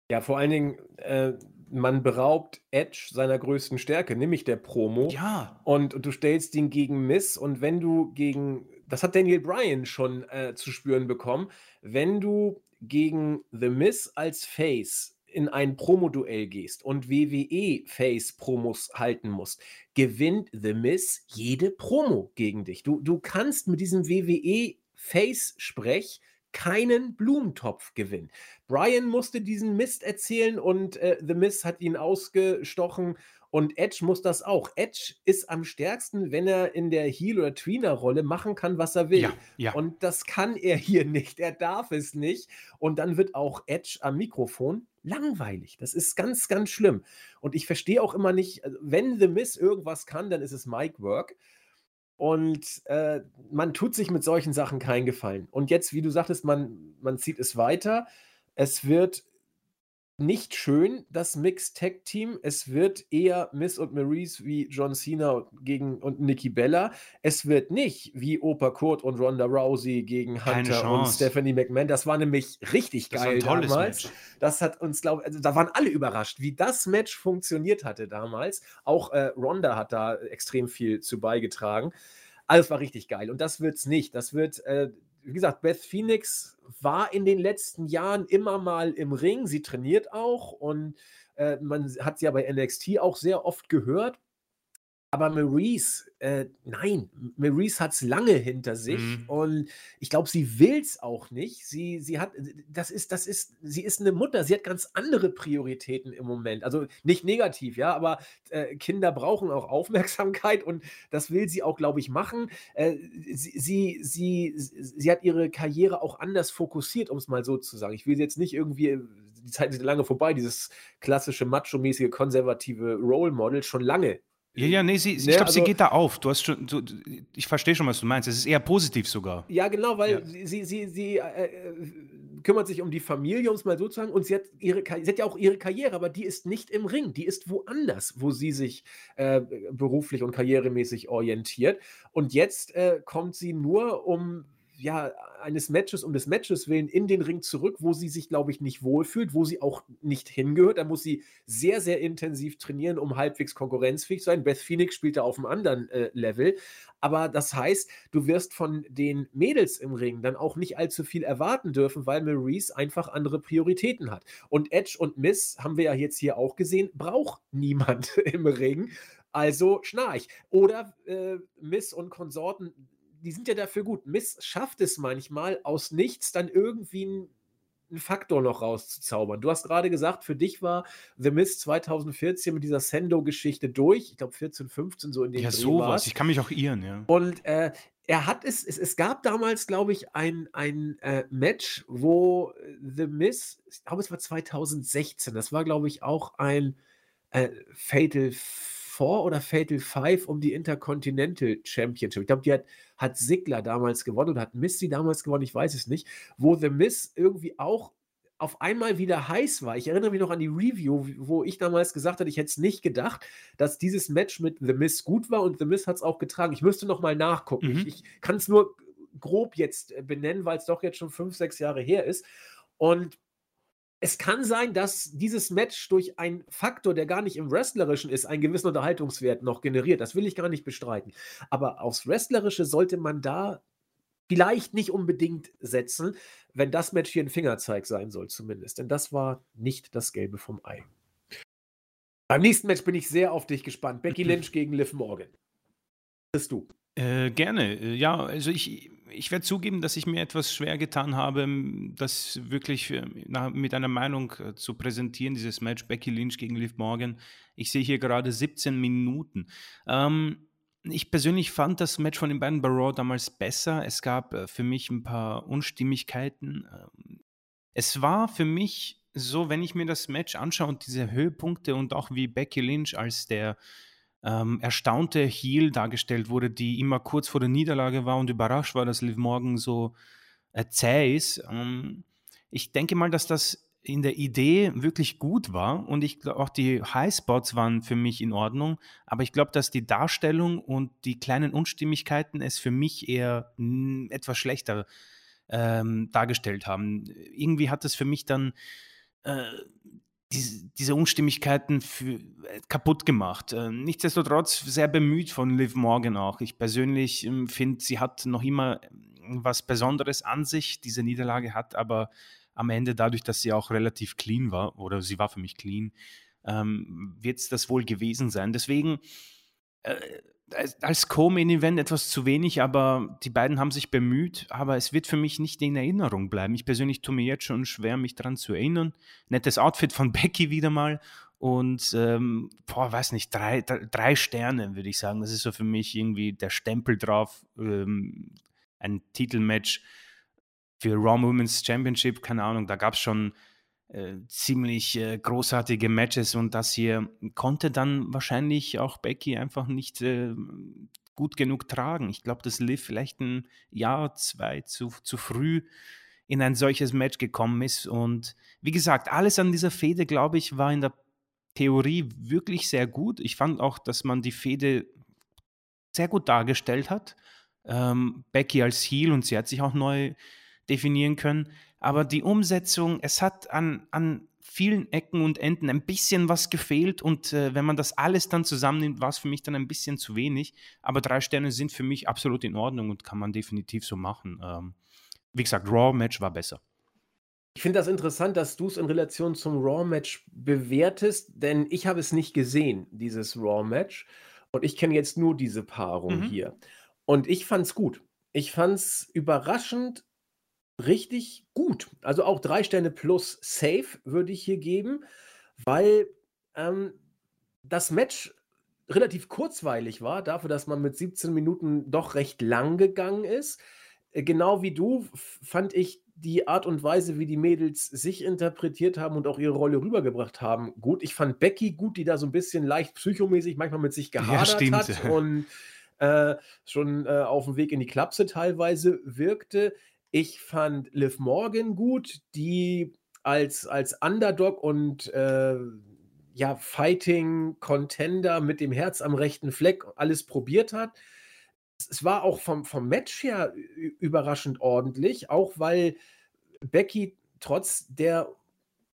Ja, vor allen Dingen, äh, man beraubt Edge seiner größten Stärke, nämlich der Promo. Ja. Und, und du stellst ihn gegen Miss und wenn du gegen das hat Daniel Bryan schon äh, zu spüren bekommen, wenn du gegen The Miz als Face in ein Promo-Duell gehst und WWE-Face-Promos halten musst, gewinnt The Miz jede Promo gegen dich. Du, du kannst mit diesem WWE-Face-Sprech keinen Blumentopf gewinnen. Brian musste diesen Mist erzählen und äh, The Miz hat ihn ausgestochen und Edge muss das auch. Edge ist am stärksten, wenn er in der Heel- oder Tweener-Rolle machen kann, was er will. Ja, ja. Und das kann er hier nicht. Er darf es nicht. Und dann wird auch Edge am Mikrofon langweilig. Das ist ganz, ganz schlimm. Und ich verstehe auch immer nicht, also wenn The Miss irgendwas kann, dann ist es Mic Work. Und äh, man tut sich mit solchen Sachen keinen Gefallen. Und jetzt, wie du sagtest, man, man zieht es weiter. Es wird nicht schön, das Mixed Tag Team. Es wird eher Miss und Maurice wie John Cena gegen und Nikki Bella. Es wird nicht wie Opa Kurt und Ronda Rousey gegen Hunter und Stephanie McMahon. Das war nämlich richtig das geil damals. Match. Das hat uns, glaube also da waren alle überrascht, wie das Match funktioniert hatte damals. Auch äh, Ronda hat da extrem viel zu beigetragen. Alles war richtig geil. Und das wird es nicht. Das wird äh, wie gesagt, Beth Phoenix war in den letzten Jahren immer mal im Ring. Sie trainiert auch und äh, man hat sie ja bei NXT auch sehr oft gehört. Aber Maurice, äh, nein, Maurice hat es lange hinter sich Mhm. und ich glaube, sie will es auch nicht. Sie, sie hat, das ist, das ist, sie ist eine Mutter, sie hat ganz andere Prioritäten im Moment. Also nicht negativ, ja, aber äh, Kinder brauchen auch Aufmerksamkeit und das will sie auch, glaube ich, machen. Äh, sie, sie, sie, sie hat ihre Karriere auch anders fokussiert, um es mal so zu sagen. Ich will sie jetzt nicht irgendwie, die Zeiten sind lange vorbei, dieses klassische macho-mäßige, konservative Role Model schon lange. Ja, ja, nee, sie, Ne, ich glaube, sie also- geht da auf. Du hast schon, du, ich verstehe schon, was du meinst. Es ist eher positiv sogar. Ja, genau, weil Ja. sie, sie, sie, sie äh, äh, kümmert sich um die Familie, um es mal so zu sagen, und sie hat, ihre, sie hat ja auch ihre Karriere, aber die ist nicht im Ring, die ist woanders, wo sie sich äh, beruflich und karrieremäßig orientiert. Und jetzt äh, kommt sie nur um ja, eines Matches, um des Matches willen in den Ring zurück, wo sie sich, glaube ich, nicht wohlfühlt, wo sie auch nicht hingehört. Da muss sie sehr, sehr intensiv trainieren, um halbwegs konkurrenzfähig zu sein. Beth Phoenix spielt da auf einem anderen äh, Level. Aber das heißt, du wirst von den Mädels im Ring dann auch nicht allzu viel erwarten dürfen, weil Maurice einfach andere Prioritäten hat. Und Edge und Miss, haben wir ja jetzt hier auch gesehen, braucht niemand im Ring. Also schnarch. Oder äh, Miss und Konsorten, die sind ja dafür gut. Miss schafft es manchmal aus nichts dann irgendwie ein einen Faktor noch rauszuzaubern. Du hast gerade gesagt, für dich war The Mist 2014 mit dieser Sendo-Geschichte durch. Ich glaube 14, 15 so in den Ja, Dreh sowas. war's. Ich kann mich auch irren, ja. Und äh, er hat es, es, es gab damals, glaube ich, ein, ein äh, Match, wo The Miz, ich glaube, es war 2016, das war, glaube ich, auch ein äh, Fatal 4 oder Fatal 5 um die Intercontinental Championship. Ich glaube, die hat, hat Sigler damals gewonnen oder hat Miz sie damals gewonnen, ich weiß es nicht, wo The Miz irgendwie auch auf einmal wieder heiß war. Ich erinnere mich noch an die Review, wo ich damals gesagt hatte, ich hätte es nicht gedacht, dass dieses Match mit The Miz gut war und The Miz hat es auch getragen. Ich müsste noch mal nachgucken. Mhm. Ich, ich kann es nur grob jetzt äh, benennen, weil es doch jetzt schon fünf, sechs Jahre her ist. Und es kann sein, dass dieses Match durch einen Faktor, der gar nicht im Wrestlerischen ist, einen gewissen Unterhaltungswert noch generiert. Das will ich gar nicht bestreiten. Aber aufs Wrestlerische sollte man da vielleicht nicht unbedingt setzen, wenn das Match hier ein Fingerzeig sein soll, zumindest. Denn das war nicht das Gelbe vom Ei. Beim nächsten Match bin ich sehr auf dich gespannt. Becky Lynch gegen Liv Morgan. Bist du? Äh, gerne. Äh, Ja, also ich, ich werde zugeben, dass ich mir etwas schwer getan habe, das wirklich äh, mit einer Meinung äh, zu präsentieren, dieses Match Becky Lynch gegen Liv Morgan. Ich sehe hier gerade 17 Minuten. Ähm, ich persönlich fand das Match von den beiden bei Raw damals besser. Es gab äh, für mich ein paar Unstimmigkeiten. Ähm, es war für mich so, wenn ich mir das Match anschaue und diese Höhepunkte und auch wie Becky Lynch als der ähm, erstaunte Heel dargestellt wurde, die immer kurz vor der Niederlage war und überrascht war, dass Liv Morgan so äh, zäh ist. Ähm, ich denke mal, dass das in der Idee wirklich gut war und ich glaube auch die Highspots waren für mich in Ordnung, aber ich glaube, dass die Darstellung und die kleinen Unstimmigkeiten es für mich eher mh, etwas schlechter ähm, dargestellt haben. Irgendwie hat es für mich dann äh, diese, diese Unstimmigkeiten für, äh, kaputt gemacht. Äh, nichtsdestotrotz sehr bemüht von Liv Morgan auch. Ich persönlich ähm, finde, sie hat noch immer ähm, was Besonderes an sich. Diese Niederlage hat aber am Ende dadurch, dass sie auch relativ clean war, oder sie war für mich clean, ähm, wird es das wohl gewesen sein. Deswegen äh, als- Co-Main-Event etwas zu wenig, aber die beiden haben sich bemüht, aber es wird für mich nicht in Erinnerung bleiben. Ich persönlich tue mir jetzt schon schwer, mich daran zu erinnern. Nettes Outfit von Becky wieder mal und, ähm, boah, weiß nicht, drei, drei, drei Sterne, würde ich sagen. Das ist so für mich irgendwie der Stempel drauf. Ähm, ein Titelmatch für Raw Women's Championship, keine Ahnung, da gab es schon äh, ziemlich äh, großartige Matches und das hier konnte dann wahrscheinlich auch Becky einfach nicht äh, gut genug tragen. Ich glaube, dass Liv vielleicht ein Jahr, zwei zu, zu früh in ein solches Match gekommen ist. Und wie gesagt, alles an dieser Fehde, glaube ich, war in der Theorie wirklich sehr gut. Ich fand auch, dass man die Fehde sehr gut dargestellt hat. Ähm, Becky als Heel und sie hat sich auch neu definieren können. Aber die Umsetzung, es hat an, an vielen Ecken und Enden ein bisschen was gefehlt und äh, wenn man das alles dann zusammennimmt, war es für mich dann ein bisschen zu wenig. Aber drei Sterne sind für mich absolut in Ordnung und kann man definitiv so machen. Ähm, wie gesagt, Raw-Match war besser. Ich finde das interessant, dass du es in Relation zum Raw-Match bewertest, denn ich habe es nicht gesehen, dieses Raw-Match. Und ich kenne jetzt nur diese Paarung Mhm. hier. Und ich fand's gut. Ich fand's überraschend richtig gut. Also auch 3 Sterne plus safe würde ich hier geben, weil, ähm, das Match relativ kurzweilig war, dafür, dass man mit 17 Minuten doch recht lang gegangen ist. Äh, genau wie du fand ich die Art und Weise, wie die Mädels sich interpretiert haben und auch ihre Rolle rübergebracht haben, gut. Ich fand Becky gut, die da so 'n bisschen leicht psychomäßig manchmal mit sich Ja, gehadert stimmt. hat und, äh, schon, äh, aufm Weg in die Klapse teilweise wirkte. Ich fand Liv Morgan gut, die als als Underdog und, äh, ja, Fighting Contender mit dem Herz am rechten Fleck alles probiert hat. Es war auch vom vom Match her überraschend ordentlich, auch weil Becky trotz der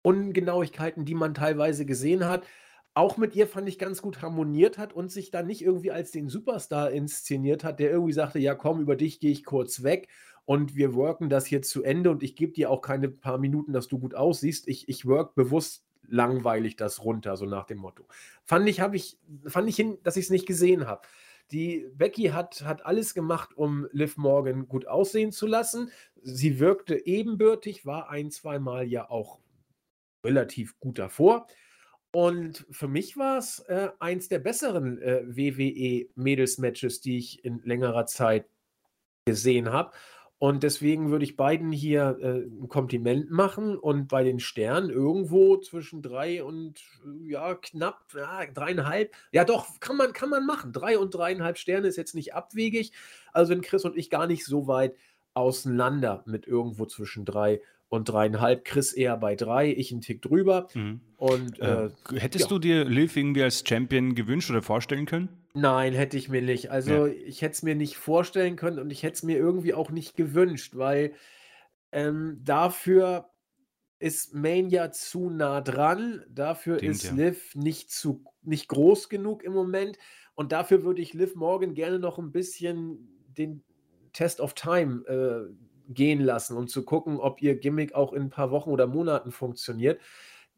Ungenauigkeiten, die man teilweise gesehen hat, auch mit ihr, fand ich, ganz gut harmoniert hat und sich da nicht irgendwie als den Superstar inszeniert hat, der irgendwie sagte: „Ja, komm, über dich gehe ich kurz weg und wir worken das hier zu Ende und ich gebe dir auch keine paar Minuten, dass du gut aussiehst. Ich ich work bewusst langweilig das runter“, so nach dem Motto. Fand ich ich fand ich hin dass ich's nicht gesehen habe. Die Becky hat hat alles gemacht, um Liv Morgan gut aussehen zu lassen. Sie wirkte ebenbürtig, war ein zweimal ja auch relativ gut davor. Und für mich war's, äh, eins der besseren, äh, WWE-Mädels-Matches, die ich in längerer Zeit gesehen habe. Und deswegen würde ich beiden hier, äh, 'n Kompliment machen und bei den Sternen irgendwo zwischen 3 und, äh, ja, knapp, ja, 3,5 ja doch, kann man kann man machen. 3 und 3,5 Sterne ist jetzt nicht abwegig. Also, sind Chris und ich gar nicht so weit auseinander mit irgendwo zwischen 3 und 3,5. Chris eher bei 3, ich 'n Tick drüber. Mhm. Und, Äh, äh, hättest ja. du dir Liv irgendwie als Champion gewünscht oder vorstellen können? Nein, hätte ich mir nicht. Ja. Also, ich hätte es mir nicht vorstellen können und ich hätte es mir irgendwie auch nicht gewünscht, weil, ähm, dafür ist Mania zu nah dran. Dafür Stimmt, ist ja. Liv nicht zu nicht groß genug im Moment. Und dafür würde ich Liv Morgan gerne noch 'n bisschen den Test of Time, äh, gehen lassen, um zu gucken, ob ihr Gimmick auch in 'n paar Wochen oder Monaten funktioniert.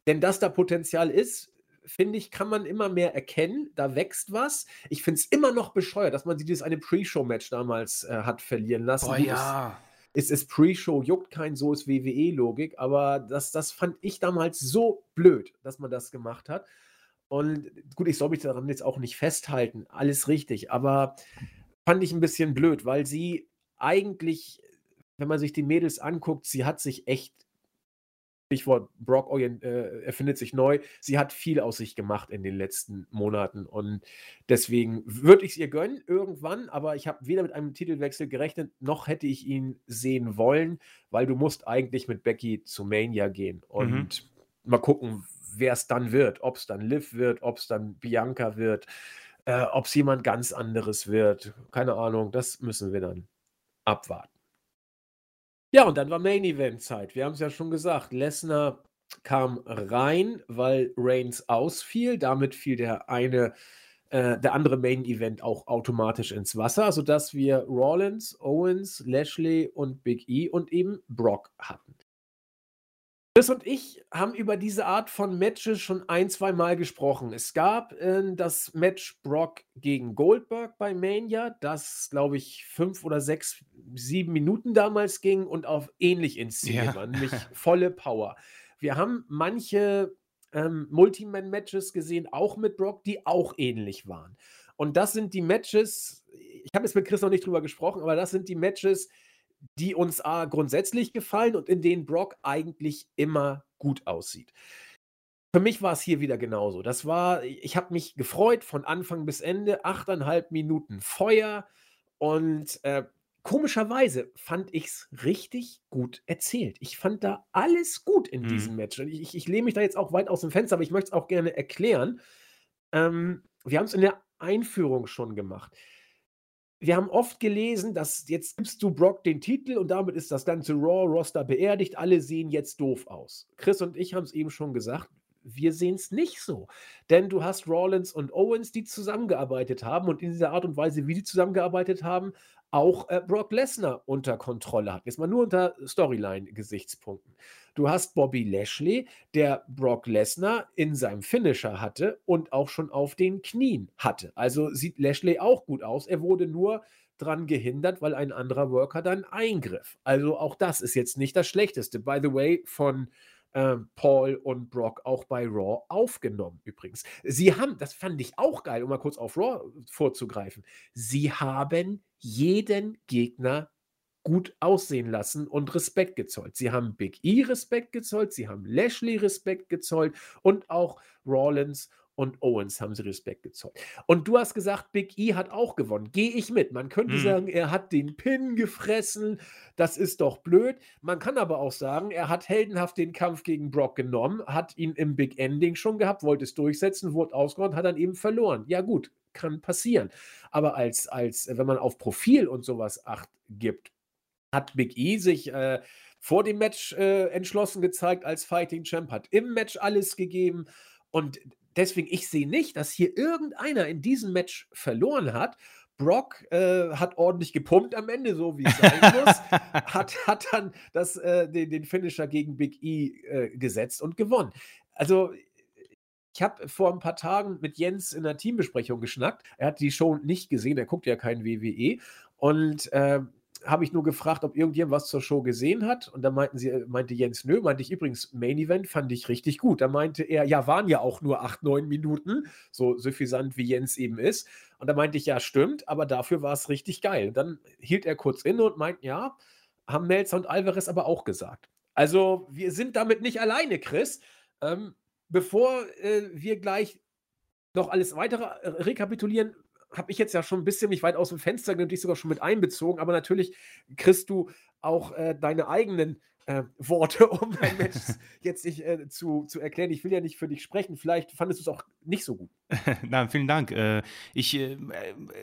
Denn dass da Potenzial ist, finde ich, kann man immer mehr erkennen. Da wächst was. Ich finde es immer noch bescheuert, dass man sie dieses eine Pre-Show-Match damals, äh, hat verlieren lassen. Boah, ja. es ist Pre-Show, juckt keinen, so ist WWE-Logik, aber das das fand ich damals so blöd, dass man das gemacht hat. Und gut, ich soll mich daran jetzt auch nicht festhalten, alles richtig, aber fand ich 'n bisschen blöd, weil sie eigentlich, wenn man sich die Mädels anguckt, sie hat sich echt Stichwort Brock orient äh, erfindet sich neu. Sie hat viel aus sich gemacht in den letzten Monaten und deswegen würde ich's ihr gönnen irgendwann, aber ich habe weder mit einem Titelwechsel gerechnet, noch hätte ich ihn sehen wollen, weil du musst eigentlich mit Becky zu Mania gehen Mhm. und mal gucken, wer's dann wird. Ob's dann Liv wird, ob's dann Bianca wird, äh, ob's jemand ganz anderes wird. Keine Ahnung, das müssen wir dann abwarten. Ja, und dann war Main Event Zeit. Wir haben's ja schon gesagt, Lesnar kam rein, weil Reigns ausfiel. Damit fiel der eine äh, der andere Main Event auch automatisch ins Wasser, sodass wir Rollins, Owens, Lashley und Big E und eben Brock hatten. Chris und ich haben über diese Art von Matches schon ein, zweimal gesprochen. Es gab, äh, das Match Brock gegen Goldberg bei Mania, das, glaube ich, 5 oder 6, 7 Minuten damals ging und auch ähnlich inszeniert Ja. war, nämlich volle Power. Wir haben manche, ähm, Multi-Man-Matches gesehen, auch mit Brock, die auch ähnlich waren. Und das sind die Matches ich habe jetzt mit Chris noch nicht drüber gesprochen, aber das sind die Matches, die uns A grundsätzlich gefallen und in denen Brock eigentlich immer gut aussieht. Für mich war's hier wieder genauso. Das war ich habe mich gefreut von Anfang bis Ende, 8,5 Minuten Feuer und, äh, komischerweise fand ich's richtig gut erzählt. Ich fand da alles gut in diesem Mhm. Match. Und ich ich lehne mich da jetzt auch weit aus'm Fenster, aber ich möchte es auch gerne erklären. Ähm, wir haben's in der Einführung schon gemacht. Wir haben oft gelesen, dass jetzt gibst du Brock den Titel und damit ist das ganze Raw-Roster beerdigt. Alle sehen jetzt doof aus. Chris und ich haben's eben schon gesagt, wir sehen's nicht so. Denn du hast Rollins und Owens, die zusammengearbeitet haben und in dieser Art und Weise, wie die zusammengearbeitet haben, auch, äh, Brock Lesnar unter Kontrolle hatten. Jetzt mal nur unter Storyline-Gesichtspunkten. Du hast Bobby Lashley, der Brock Lesnar in seinem Finisher hatte und auch schon auf den Knien hatte. Also sieht Lashley auch gut aus. Er wurde nur dran gehindert, weil ein anderer Worker dann eingriff. Also auch das ist jetzt nicht das Schlechteste. By the way, von ähm, Paul und Brock auch bei Raw aufgenommen übrigens. Sie haben, das fand ich auch geil, um mal kurz auf Raw vorzugreifen, sie haben jeden Gegner gut aussehen lassen und Respekt gezollt. Sie haben Big E Respekt gezollt, sie haben Lashley Respekt gezollt und auch Rollins und Owens haben sie Respekt gezollt. Und du hast gesagt, Big E hat auch gewonnen. Gehe ich mit. Man könnte mhm. sagen, er hat den Pin gefressen. Das ist doch blöd. Man kann aber auch sagen, er hat heldenhaft den Kampf gegen Brock genommen, hat ihn im Big Ending schon gehabt, wollte es durchsetzen, wurde ausgeräumt, hat dann eben verloren. Ja, gut, kann passieren. Aber als, als wenn man auf Profil und sowas Acht gibt, hat Big E sich. Äh, vor dem Match äh, entschlossen gezeigt als Fighting Champ, hat im Match alles gegeben. Und deswegen, ich sehe nicht, dass hier irgendeiner in diesem Match verloren hat. Brock äh, hat ordentlich gepumpt am Ende, so wie es sein muss. hat, hat dann das, äh, den, den, Finisher gegen Big E äh, gesetzt und gewonnen. Also, ich habe vor ein paar Tagen mit Jens in einer Teambesprechung geschnackt. Er hat die Show nicht gesehen, er guckt ja kein WWE. Und ähm, habe ich nur gefragt, ob irgendjemand was zur Show gesehen hat. Und da meinten sie, äh, meinte Jens, nö, meinte ich übrigens, Main Event fand ich richtig gut. Da meinte er, ja, waren ja auch nur acht, neun Minuten, so suffisant wie Jens eben ist. Und da meinte ich, ja, stimmt, aber dafür war es richtig geil. Und dann hielt er kurz inne und meinte, ja, haben Melzer und Alvarez aber auch gesagt. Also, wir sind damit nicht alleine, Chris. Ähm, bevor äh, wir gleich noch alles weitere äh, rekapitulieren, habe ich jetzt ja schon ein bisschen mich weit aus dem Fenster genommen, dich sogar schon mit einbezogen, aber natürlich kriegst du auch äh, deine eigenen äh, Worte, um dein Match jetzt nicht äh, zu, zu erklären. Ich will ja nicht für dich sprechen. Vielleicht fandest du es auch nicht so gut. Na, vielen Dank. Äh, ich äh,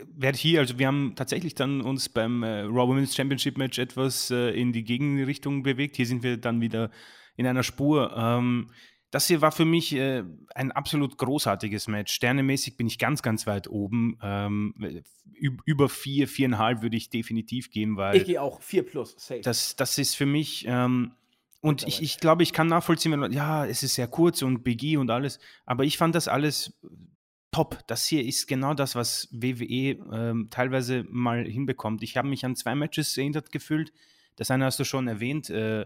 werde hier, also wir haben tatsächlich dann uns beim äh, Raw Women's Championship Match etwas äh, in die Gegenrichtung bewegt. Hier sind wir dann wieder in einer Spur. Ähm, das hier war für mich äh, ein absolut großartiges Match. Sternemäßig bin ich ganz, ganz weit oben. Ähm, über vier, viereinhalb würde ich definitiv gehen, weil. Ich gehe auch vier plus, safe. Das, das ist für mich. Ähm, und ich, ich glaube, ich kann nachvollziehen, wenn, ja, es ist sehr kurz und Biggie und alles, aber ich fand das alles top. Das hier ist genau das, was WWE ähm, teilweise mal hinbekommt. Ich habe mich an zwei Matches erinnert gefühlt. Das eine hast du schon erwähnt. Äh,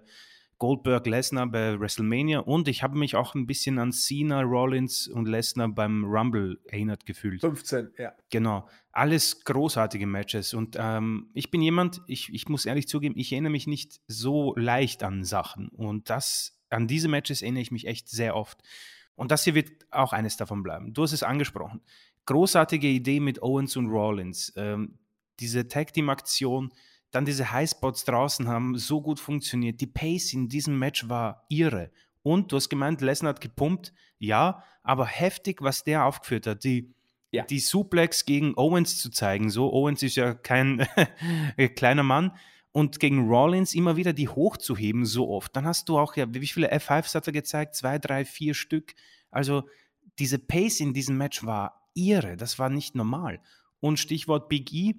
Goldberg Lesnar bei WrestleMania und ich habe mich auch ein bisschen an Cena, Rollins und Lesnar beim Rumble erinnert gefühlt. 15, ja. Genau. Alles großartige Matches und ähm, ich bin jemand, ich, ich muss ehrlich zugeben, ich erinnere mich nicht so leicht an Sachen und das, an diese Matches erinnere ich mich echt sehr oft. Und das hier wird auch eines davon bleiben. Du hast es angesprochen. Großartige Idee mit Owens und Rollins. Ähm, diese Tag Team Aktion, dann diese Highspots draußen haben so gut funktioniert. Die Pace in diesem Match war irre. Und du hast gemeint, Lesnar hat gepumpt. Ja, aber heftig, was der aufgeführt hat. Die, ja. die Suplex gegen Owens zu zeigen. So, Owens ist ja kein kleiner Mann. Und gegen Rollins immer wieder die hochzuheben, so oft. Dann hast du auch, ja, wie viele F5s hat er gezeigt? Zwei, drei, vier Stück. Also diese Pace in diesem Match war irre. Das war nicht normal. Und Stichwort Big E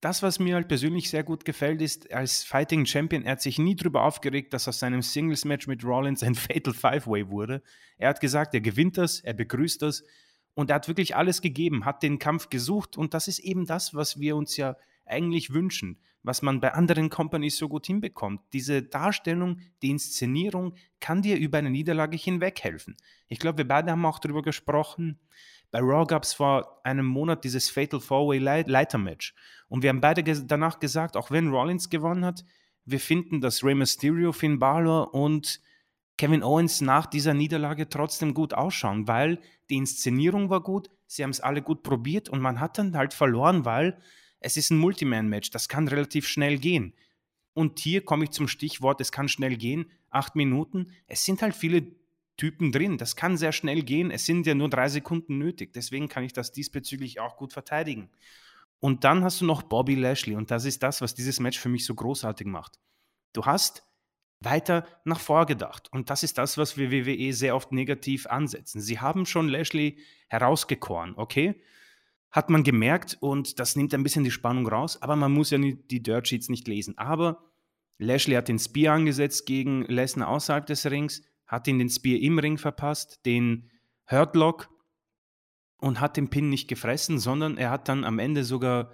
das, was mir halt persönlich sehr gut gefällt, ist, als Fighting Champion, er hat sich nie darüber aufgeregt, dass aus seinem Singles-Match mit Rollins ein Fatal Five-Way wurde. Er hat gesagt, er gewinnt das, er begrüßt das und er hat wirklich alles gegeben, hat den Kampf gesucht und das ist eben das, was wir uns ja eigentlich wünschen, was man bei anderen Companies so gut hinbekommt. Diese Darstellung, die Inszenierung kann dir über eine Niederlage hinweg helfen. Ich glaube, wir beide haben auch darüber gesprochen, bei Raw gab es vor einem Monat dieses Fatal Four-Way Leiter-Match. Und wir haben beide ges danach gesagt, auch wenn Rollins gewonnen hat, wir finden, dass Rey Mysterio, Finn Balor und Kevin Owens nach dieser Niederlage trotzdem gut ausschauen, weil die Inszenierung war gut, sie haben es alle gut probiert und man hat dann halt verloren, weil es ist ein Multiman-Match, das kann relativ schnell gehen. Und hier komme ich zum Stichwort, es kann schnell gehen, acht Minuten. Es sind halt viele Typen drin. Das kann sehr schnell gehen. Es sind ja nur drei Sekunden nötig. Deswegen kann ich das diesbezüglich auch gut verteidigen. Und dann hast du noch Bobby Lashley. Und das ist das, was dieses Match für mich so großartig macht. Du hast weiter nach vorgedacht. Und das ist das, was wir WWE sehr oft negativ ansetzen. Sie haben schon Lashley herausgekoren, okay? Hat man gemerkt und das nimmt ein bisschen die Spannung raus, aber man muss ja die Dirt Sheets nicht lesen. Aber Lashley hat den Spear angesetzt gegen Lesnar außerhalb des Rings, hat ihn den Spear im Ring verpasst, den Hurtlock und hat den Pin nicht gefressen, sondern er hat dann am Ende sogar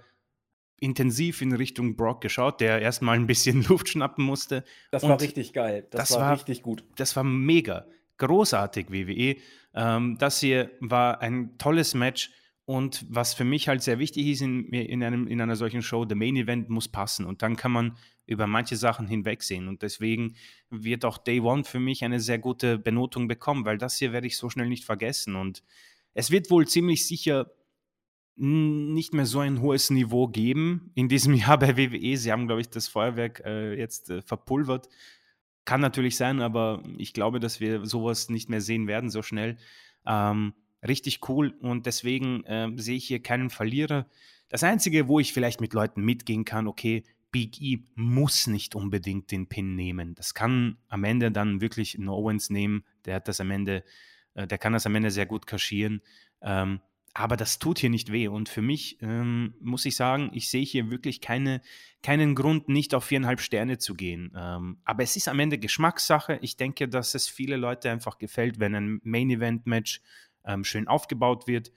intensiv in Richtung Brock geschaut, der erstmal ein bisschen Luft schnappen musste. Das war richtig geil. Das, das war, war, richtig gut. Das war mega. Großartig, WWE. Ähm, das hier war ein tolles Match. Und was für mich halt sehr wichtig ist in, in, einem, in einer solchen Show, der Main Event muss passen. Und dann kann man über manche Sachen hinwegsehen. Und deswegen wird auch Day One für mich eine sehr gute Benotung bekommen, weil das hier werde ich so schnell nicht vergessen. Und es wird wohl ziemlich sicher nicht mehr so ein hohes Niveau geben in diesem Jahr bei WWE. Sie haben, glaube ich, das Feuerwerk äh, jetzt äh, verpulvert. Kann natürlich sein, aber ich glaube, dass wir sowas nicht mehr sehen werden so schnell. Ähm, richtig cool und deswegen äh, sehe ich hier keinen Verlierer. Das Einzige, wo ich vielleicht mit Leuten mitgehen kann, okay, Big E muss nicht unbedingt den Pin nehmen. Das kann am Ende dann wirklich No Owens nehmen. Der hat das am Ende, äh, der kann das am Ende sehr gut kaschieren. Ähm, aber das tut hier nicht weh. Und für mich ähm, muss ich sagen, ich sehe hier wirklich keine, keinen Grund, nicht auf viereinhalb Sterne zu gehen. Ähm, aber es ist am Ende Geschmackssache. Ich denke, dass es viele Leute einfach gefällt, wenn ein Main-Event-Match ähm, schön aufgebaut wird,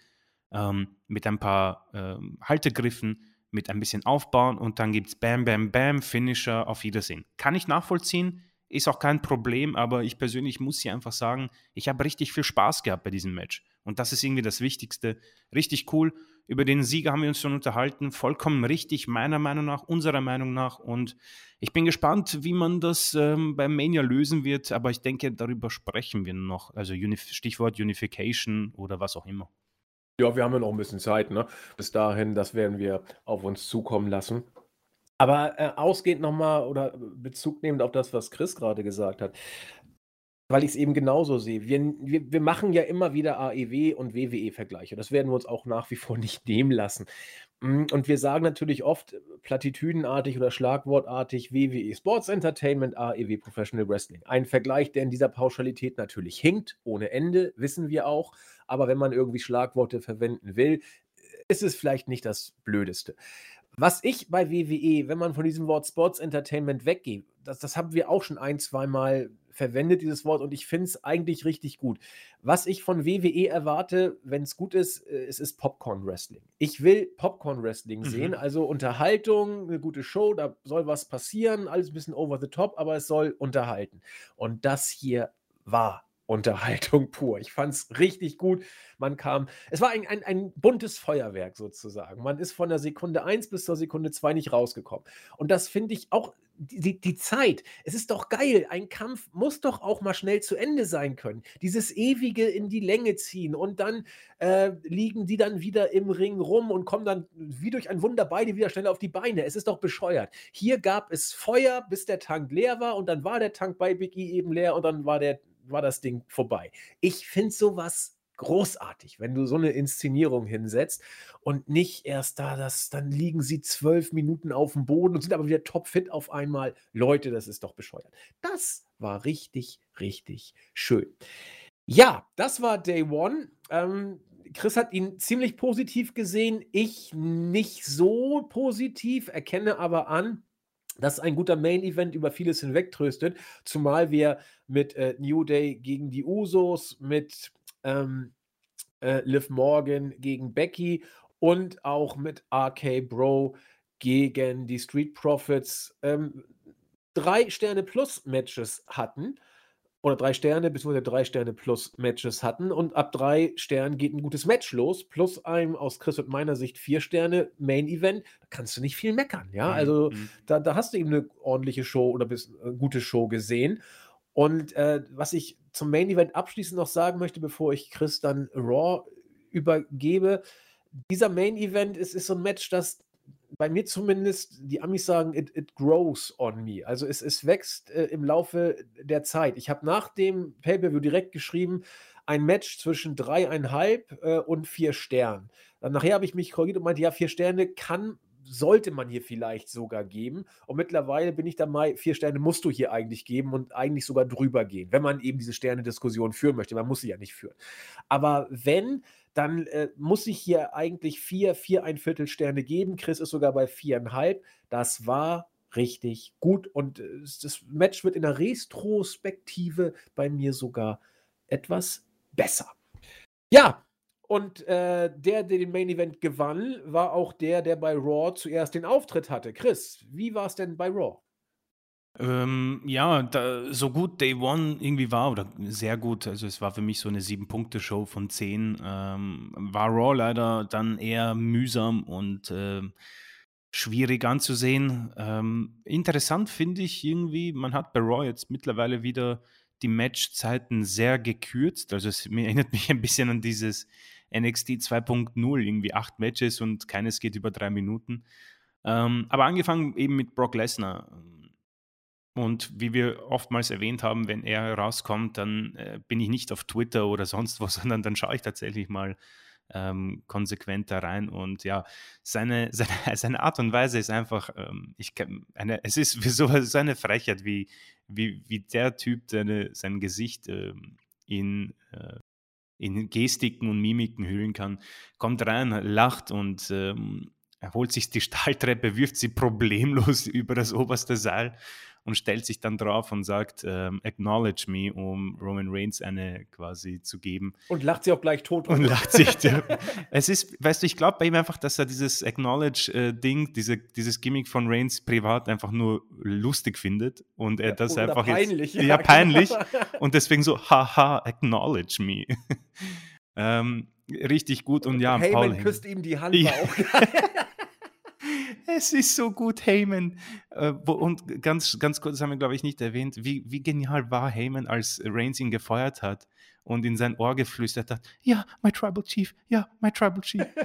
ähm, mit ein paar ähm, Haltegriffen, mit ein bisschen Aufbauen und dann gibt es Bam, Bam, Bam, Finisher, auf Wiedersehen. Kann ich nachvollziehen, ist auch kein Problem, aber ich persönlich muss hier einfach sagen, ich habe richtig viel Spaß gehabt bei diesem Match. Und das ist irgendwie das Wichtigste. Richtig cool. Über den Sieger haben wir uns schon unterhalten. Vollkommen richtig, meiner Meinung nach, unserer Meinung nach. Und ich bin gespannt, wie man das ähm, beim Mania lösen wird. Aber ich denke, darüber sprechen wir noch. Also Unif Stichwort Unification oder was auch immer. Ja, wir haben ja noch ein bisschen Zeit. Ne? Bis dahin, das werden wir auf uns zukommen lassen. Aber äh, ausgehend nochmal oder Bezug nehmend auf das, was Chris gerade gesagt hat, weil ich es eben genauso sehe. Wir, wir, wir machen ja immer wieder AEW und WWE-Vergleiche. Das werden wir uns auch nach wie vor nicht nehmen lassen. Hm, und wir sagen natürlich oft platitüdenartig oder schlagwortartig WWE Sports Entertainment, AEW Professional Wrestling. Ein Vergleich, der in dieser Pauschalität natürlich hinkt, ohne Ende, wissen wir auch. Aber wenn man irgendwie Schlagworte verwenden will, ist es vielleicht nicht das Blödeste. Was ich bei WWE, wenn man von diesem Wort Sports Entertainment weggeht, das, das haben wir auch schon ein, zwei Mal verwendet, dieses Wort, und ich finde es eigentlich richtig gut. Was ich von WWE erwarte, wenn es gut ist, äh, es ist Popcorn Wrestling. Ich will Popcorn Wrestling mhm. sehen, also Unterhaltung, eine gute Show, da soll was passieren, alles ein bisschen over the top, aber es soll unterhalten. Und das hier war Unterhaltung pur. Ich fand es richtig gut. Man kam, es war ein, ein, ein, buntes Feuerwerk sozusagen. Man ist von der Sekunde 1 bis zur Sekunde 2 nicht rausgekommen. Und das finde ich auch, die, die Zeit, es ist doch geil. Ein Kampf muss doch auch mal schnell zu Ende sein können. Dieses ewige in die Länge ziehen und dann äh, liegen die dann wieder im Ring rum und kommen dann wie durch ein Wunder beide wieder schnell auf die Beine. Es ist doch bescheuert. Hier gab es Feuer, bis der Tank leer war und dann war der Tank bei Big E eben leer und dann war der war das Ding vorbei. Ich finde sowas großartig, wenn du so eine Inszenierung hinsetzt und nicht erst da, das, dann liegen sie zwölf Minuten auf dem Boden und sind aber wieder topfit auf einmal. Leute, das ist doch bescheuert. Das war richtig, richtig schön. Ja, das war Day One. Ähm, Chris hat ihn ziemlich positiv gesehen, ich nicht so positiv, erkenne aber an, dass ein guter Main-Event über vieles hinwegtröstet, zumal wir mit äh, New Day gegen die Usos, mit ähm, äh, Liv Morgan gegen Becky und auch mit RK Bro gegen die Street Profits ähm, drei Sterne plus Matches hatten oder drei Sterne, beziehungsweise drei Sterne plus Matches hatten. Und ab drei Sternen geht ein gutes Match los, plus einem aus Chris und meiner Sicht vier Sterne Main Event. Da kannst du nicht viel meckern, ja. Mhm. Also mhm. da, da hast du eben eine ordentliche Show oder bis, eine äh, gute Show gesehen. Und äh, was ich zum Main Event abschließend noch sagen möchte, bevor ich Chris dann Raw übergebe, dieser Main Event ist, ist so ein Match, das bei mir zumindest, die Amis sagen, it, it grows on me. Also es, es wächst äh, im Laufe der Zeit. Ich habe nach dem Pay-Per-View direkt geschrieben, ein Match zwischen dreieinhalb äh, und vier Sternen. Dann nachher habe ich mich korrigiert und meinte, ja, vier Sterne kann, sollte man hier vielleicht sogar geben. Und mittlerweile bin ich dabei, vier Sterne musst du hier eigentlich geben und eigentlich sogar drüber gehen, wenn man eben diese Sterne-Diskussion führen möchte. Man muss sie ja nicht führen. Aber wenn, dann äh, muss ich hier eigentlich vier, vier ein Viertel Sterne geben. Chris ist sogar bei viereinhalb. Das war richtig gut. Und äh, das Match wird in der Retrospektive bei mir sogar etwas besser. Ja, und äh, der, der den Main Event gewann, war auch der, der bei Raw zuerst den Auftritt hatte. Chris, wie war es denn bei Raw? Ähm, ja, da, so gut Day One irgendwie war, oder sehr gut, also es war für mich so eine Sieben-Punkte-Show von zehn, ähm, war Raw leider dann eher mühsam und äh, schwierig anzusehen. Ähm, interessant finde ich irgendwie, man hat bei Raw jetzt mittlerweile wieder die Matchzeiten sehr gekürzt, also es erinnert mich ein bisschen an dieses NXT 2.0, irgendwie acht Matches und keines geht über drei Minuten. Ähm, aber angefangen eben mit Brock Lesnar und wie wir oftmals erwähnt haben, wenn er rauskommt, dann äh, bin ich nicht auf Twitter oder sonst wo, sondern dann schaue ich tatsächlich mal ähm, konsequent da rein. Und ja, seine, seine, seine Art und Weise ist einfach, ähm, ich eine, es ist so, so eine Frechheit, wie, wie, wie der Typ seine, sein Gesicht ähm, in, äh, in Gestiken und Mimiken hüllen kann. Kommt rein, lacht und ähm, er holt sich die Stahltreppe, wirft sie problemlos über das oberste Seil und stellt sich dann drauf und sagt, ähm, acknowledge me, um Roman Reigns eine quasi zu geben. Und lacht sie auch gleich tot. Und lacht sich. es ist, weißt du, ich glaube bei ihm einfach, dass er dieses Acknowledge-Ding, diese, dieses Gimmick von Reigns privat einfach nur lustig findet und er das Oder einfach peinlich, jetzt, ja, peinlich und deswegen so, haha, acknowledge me. ähm, richtig gut und ja, Heyman Paul küsst ihm die Hand, ja. auch es ist so gut, Heyman. Äh, und ganz, ganz kurz, das haben wir, glaube ich, nicht erwähnt, wie, wie genial war Heyman, als Reigns ihn gefeuert hat und in sein Ohr geflüstert hat, ja, my Tribal Chief, ja, my Tribal Chief.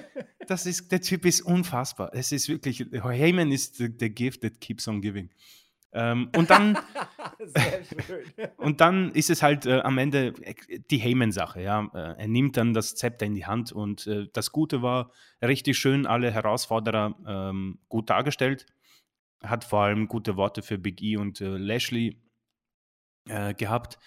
Das ist, der Typ ist unfassbar. Es ist wirklich, Heyman ist the, the gift that keeps on giving. Ähm, und dann und dann ist es halt äh, am Ende äh, die Heyman-Sache. Ja? Äh, er nimmt dann das Zepter in die Hand und äh, das Gute war richtig schön, alle Herausforderer ähm, gut dargestellt. Hat vor allem gute Worte für Big E und äh, Lashley äh, gehabt.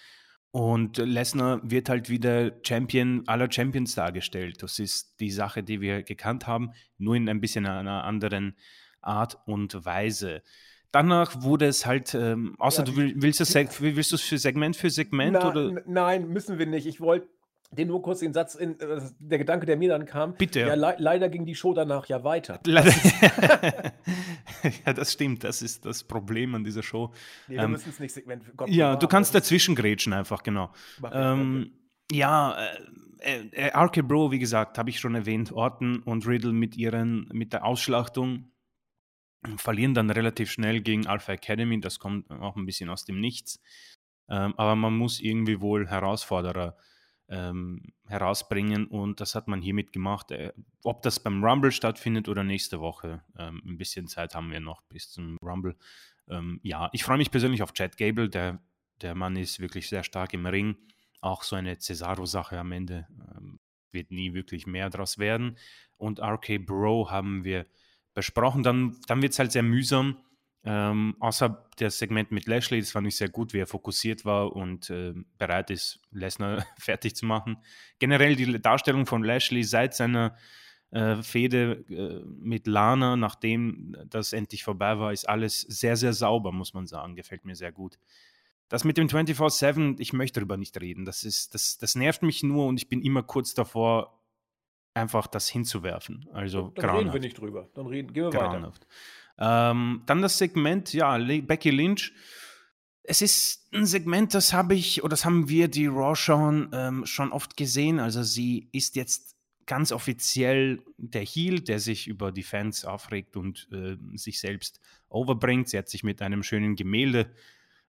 Und Lesnar wird halt wieder Champion aller Champions dargestellt. Das ist die Sache, die wir gekannt haben, nur in ein bisschen einer anderen Art und Weise danach wurde es halt, ähm, außer ja, du will, willst du willst du es für Segment für Segment na, oder? Nein, müssen wir nicht. Ich wollte den nur kurz den Satz, in, äh, der Gedanke, der mir dann kam. Bitte. Ja, le leider ging die Show danach ja weiter. Leider. ja, das stimmt. Das ist das Problem an dieser Show. Nee, wir ähm, müssen es nicht Segment. Gott, ja, du kannst dazwischen grätschen einfach, genau. Ähm, ja, äh, äh, RK Bro, wie gesagt, habe ich schon erwähnt, Orton und Riddle mit ihren, mit der Ausschlachtung verlieren dann relativ schnell gegen Alpha Academy. Das kommt auch ein bisschen aus dem Nichts. Ähm, aber man muss irgendwie wohl Herausforderer ähm, herausbringen und das hat man hiermit gemacht. Äh, ob das beim Rumble stattfindet oder nächste Woche, ähm, ein bisschen Zeit haben wir noch bis zum Rumble. Ähm, ja, ich freue mich persönlich auf Chad Gable. Der, der Mann ist wirklich sehr stark im Ring. Auch so eine Cesaro-Sache am Ende ähm, wird nie wirklich mehr draus werden. Und RK Bro haben wir besprochen. Dann, dann wird es halt sehr mühsam. Ähm, außer das Segment mit Lashley, das fand ich sehr gut, wie er fokussiert war und äh, bereit ist, Lesnar fertig zu machen. Generell die Darstellung von Lashley seit seiner äh, Fehde äh, mit Lana, nachdem das endlich vorbei war, ist alles sehr, sehr sauber, muss man sagen. Gefällt mir sehr gut. Das mit dem 24-7, ich möchte darüber nicht reden. Das, ist, das, das nervt mich nur und ich bin immer kurz davor, einfach das hinzuwerfen. Also dann grauenhaft. reden wir nicht drüber. Dann reden, gehen wir grauenhaft. weiter. Ähm, dann das Segment, ja, Becky Lynch. Es ist ein Segment, das habe ich oder das haben wir, die Raw schauen, ähm, schon oft gesehen. Also sie ist jetzt ganz offiziell der Heel, der sich über die Fans aufregt und äh, sich selbst overbringt. Sie hat sich mit einem schönen Gemälde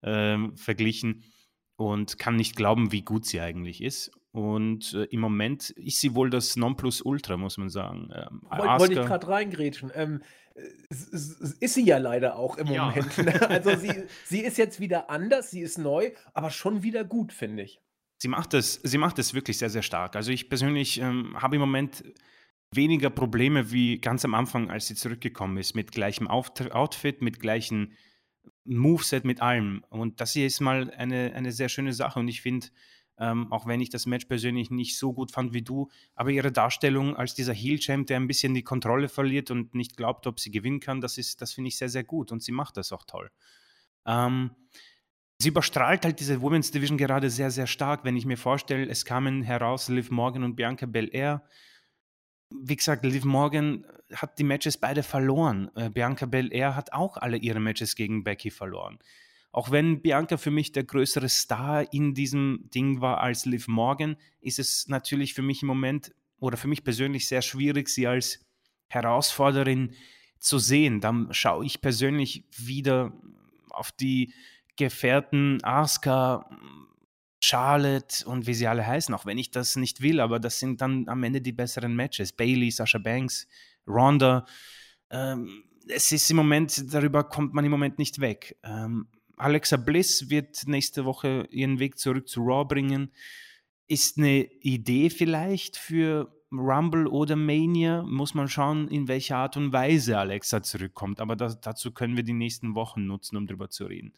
äh, verglichen und kann nicht glauben, wie gut sie eigentlich ist. Und äh, im Moment ist sie wohl das Nonplusultra, muss man sagen. Ähm, Wollte ich gerade reingrätschen. Ähm, ist sie ja leider auch im ja. Moment. Ne? Also sie, sie ist jetzt wieder anders, sie ist neu, aber schon wieder gut, finde ich. Sie macht es, sie macht es wirklich sehr, sehr stark. Also ich persönlich ähm, habe im Moment weniger Probleme wie ganz am Anfang, als sie zurückgekommen ist, mit gleichem Outfit, mit gleichem Moveset, mit allem. Und das hier ist mal eine, eine sehr schöne Sache. Und ich finde, ähm, auch wenn ich das Match persönlich nicht so gut fand wie du. Aber ihre Darstellung als dieser Heel-Champ, der ein bisschen die Kontrolle verliert und nicht glaubt, ob sie gewinnen kann, das, das finde ich sehr, sehr gut und sie macht das auch toll. Ähm, sie überstrahlt halt diese Women's Division gerade sehr, sehr stark. Wenn ich mir vorstelle, es kamen heraus Liv Morgan und Bianca Belair. Wie gesagt, Liv Morgan hat die Matches beide verloren. Äh, Bianca Belair hat auch alle ihre Matches gegen Becky verloren. Auch wenn Bianca für mich der größere Star in diesem Ding war als Liv Morgan, ist es natürlich für mich im Moment oder für mich persönlich sehr schwierig, sie als Herausforderin zu sehen. Dann schaue ich persönlich wieder auf die Gefährten Asuka, Charlotte und wie sie alle heißen, auch wenn ich das nicht will, aber das sind dann am Ende die besseren Matches. Bailey, Sasha Banks, Ronda. Ähm, es ist im Moment, darüber kommt man im Moment nicht weg. Ähm, Alexa Bliss wird nächste Woche ihren Weg zurück zu Raw bringen. Ist eine Idee vielleicht für Rumble oder Mania? Muss man schauen, in welcher Art und Weise Alexa zurückkommt. Aber das, dazu können wir die nächsten Wochen nutzen, um darüber zu reden.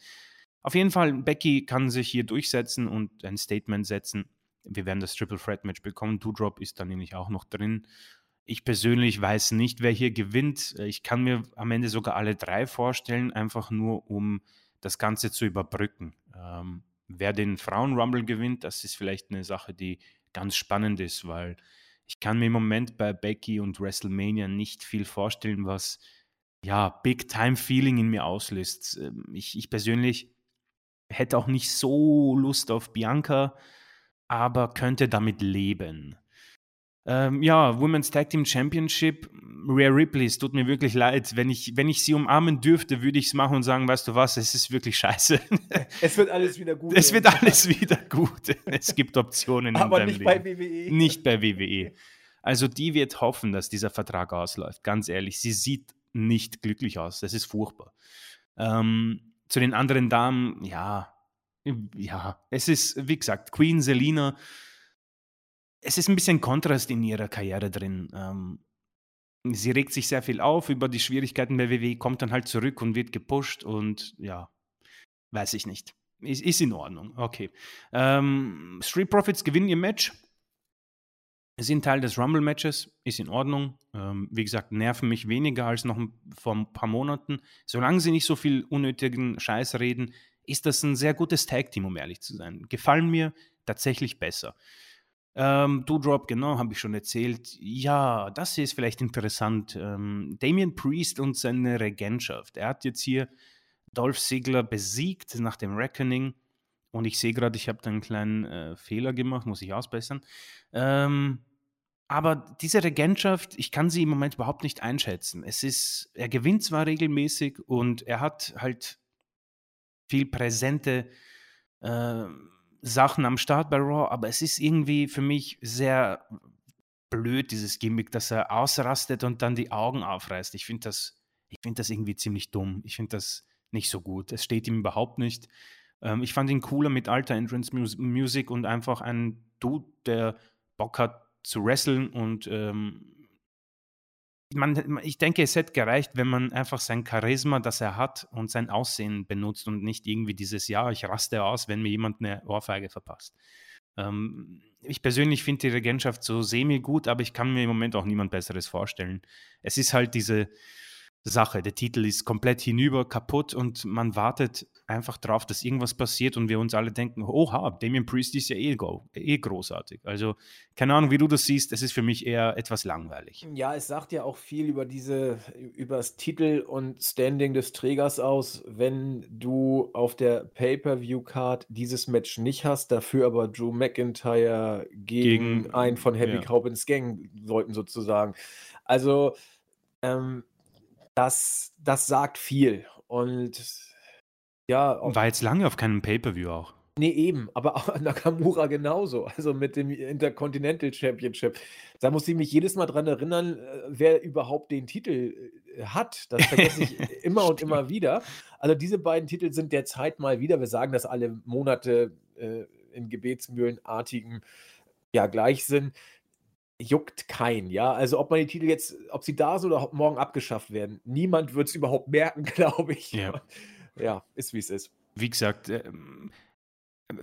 Auf jeden Fall, Becky kann sich hier durchsetzen und ein Statement setzen. Wir werden das Triple Threat Match bekommen. Doudrop ist dann nämlich auch noch drin. Ich persönlich weiß nicht, wer hier gewinnt. Ich kann mir am Ende sogar alle drei vorstellen, einfach nur um das Ganze zu überbrücken. Ähm, wer den Frauen-Rumble gewinnt, das ist vielleicht eine Sache, die ganz spannend ist, weil ich kann mir im Moment bei Becky und WrestleMania nicht viel vorstellen, was ja Big-Time-Feeling in mir auslöst. Ähm, ich, ich persönlich hätte auch nicht so Lust auf Bianca, aber könnte damit leben. Ähm, ja, Women's Tag Team Championship, Rare Ripley, es tut mir wirklich leid. Wenn ich, wenn ich sie umarmen dürfte, würde ich es machen und sagen, weißt du was, es ist wirklich scheiße. Es wird alles wieder gut. Es wird alles wieder gut. Es gibt Optionen. Aber nicht Leben. bei WWE. Nicht bei WWE. Also die wird hoffen, dass dieser Vertrag ausläuft. Ganz ehrlich, sie sieht nicht glücklich aus. Das ist furchtbar. Ähm, zu den anderen Damen, ja, ja, es ist, wie gesagt, Queen Selina es ist ein bisschen Kontrast in ihrer Karriere drin. Ähm, sie regt sich sehr viel auf über die Schwierigkeiten bei WWE, kommt dann halt zurück und wird gepusht und ja, weiß ich nicht. Ist, ist in Ordnung, okay. Ähm, Street Profits gewinnen ihr Match, sind Teil des Rumble-Matches, ist in Ordnung. Ähm, wie gesagt, nerven mich weniger als noch vor ein paar Monaten. Solange sie nicht so viel unnötigen Scheiß reden, ist das ein sehr gutes Tag-Team, um ehrlich zu sein. Gefallen mir tatsächlich besser. Ähm, Doudrop, genau, habe ich schon erzählt. Ja, das ist vielleicht interessant. Ähm, Damien Priest und seine Regentschaft. Er hat jetzt hier Dolph Ziggler besiegt nach dem Reckoning. Und ich sehe gerade, ich habe da einen kleinen äh, Fehler gemacht, muss ich ausbessern. Ähm, aber diese Regentschaft, ich kann sie im Moment überhaupt nicht einschätzen. Es ist, er gewinnt zwar regelmäßig und er hat halt viel präsente äh, Sachen am Start bei Raw, aber es ist irgendwie für mich sehr blöd, dieses Gimmick, dass er ausrastet und dann die Augen aufreißt. Ich finde das, ich das irgendwie ziemlich dumm. Ich finde das nicht so gut. Es steht ihm überhaupt nicht. Ähm, ich fand ihn cooler mit alter Entrance Music und einfach ein Dude, der Bock hat zu wresteln und ähm, man, ich denke, es hätte gereicht, wenn man einfach sein Charisma, das er hat und sein Aussehen benutzt und nicht irgendwie dieses Ja, ich raste aus, wenn mir jemand eine Ohrfeige verpasst. Ähm, ich persönlich finde die Regentschaft so semi gut, aber ich kann mir im Moment auch niemand Besseres vorstellen. Es ist halt diese, Sache. Der Titel ist komplett hinüber, kaputt und man wartet einfach darauf, dass irgendwas passiert und wir uns alle denken, oha, Damien Priest ist ja eh, eh großartig. Also keine Ahnung, wie du das siehst, es ist für mich eher etwas langweilig. Ja, es sagt ja auch viel über diese, über das Titel und Standing des Trägers aus, wenn du auf der Pay-Per-View-Card dieses Match nicht hast, dafür aber Drew McIntyre gegen, gegen einen von Happy ja. Corbins Gang sollten sozusagen. Also ähm, das, das sagt viel. Und ja. War jetzt lange auf keinem Pay-Per-View auch. Nee, eben, aber auch Nakamura genauso, also mit dem Intercontinental Championship. Da muss ich mich jedes Mal dran erinnern, äh, wer überhaupt den Titel äh, hat. Das vergesse ich immer und immer wieder. Also diese beiden Titel sind derzeit mal wieder, wir sagen das alle Monate äh, in Gebetsmühlenartigen ja gleich sind juckt kein, ja. Also ob man die Titel jetzt, ob sie da sind oder morgen abgeschafft werden, niemand wird es überhaupt merken, glaube ich. Ja. ja, ist wie es ist. Wie gesagt, ähm,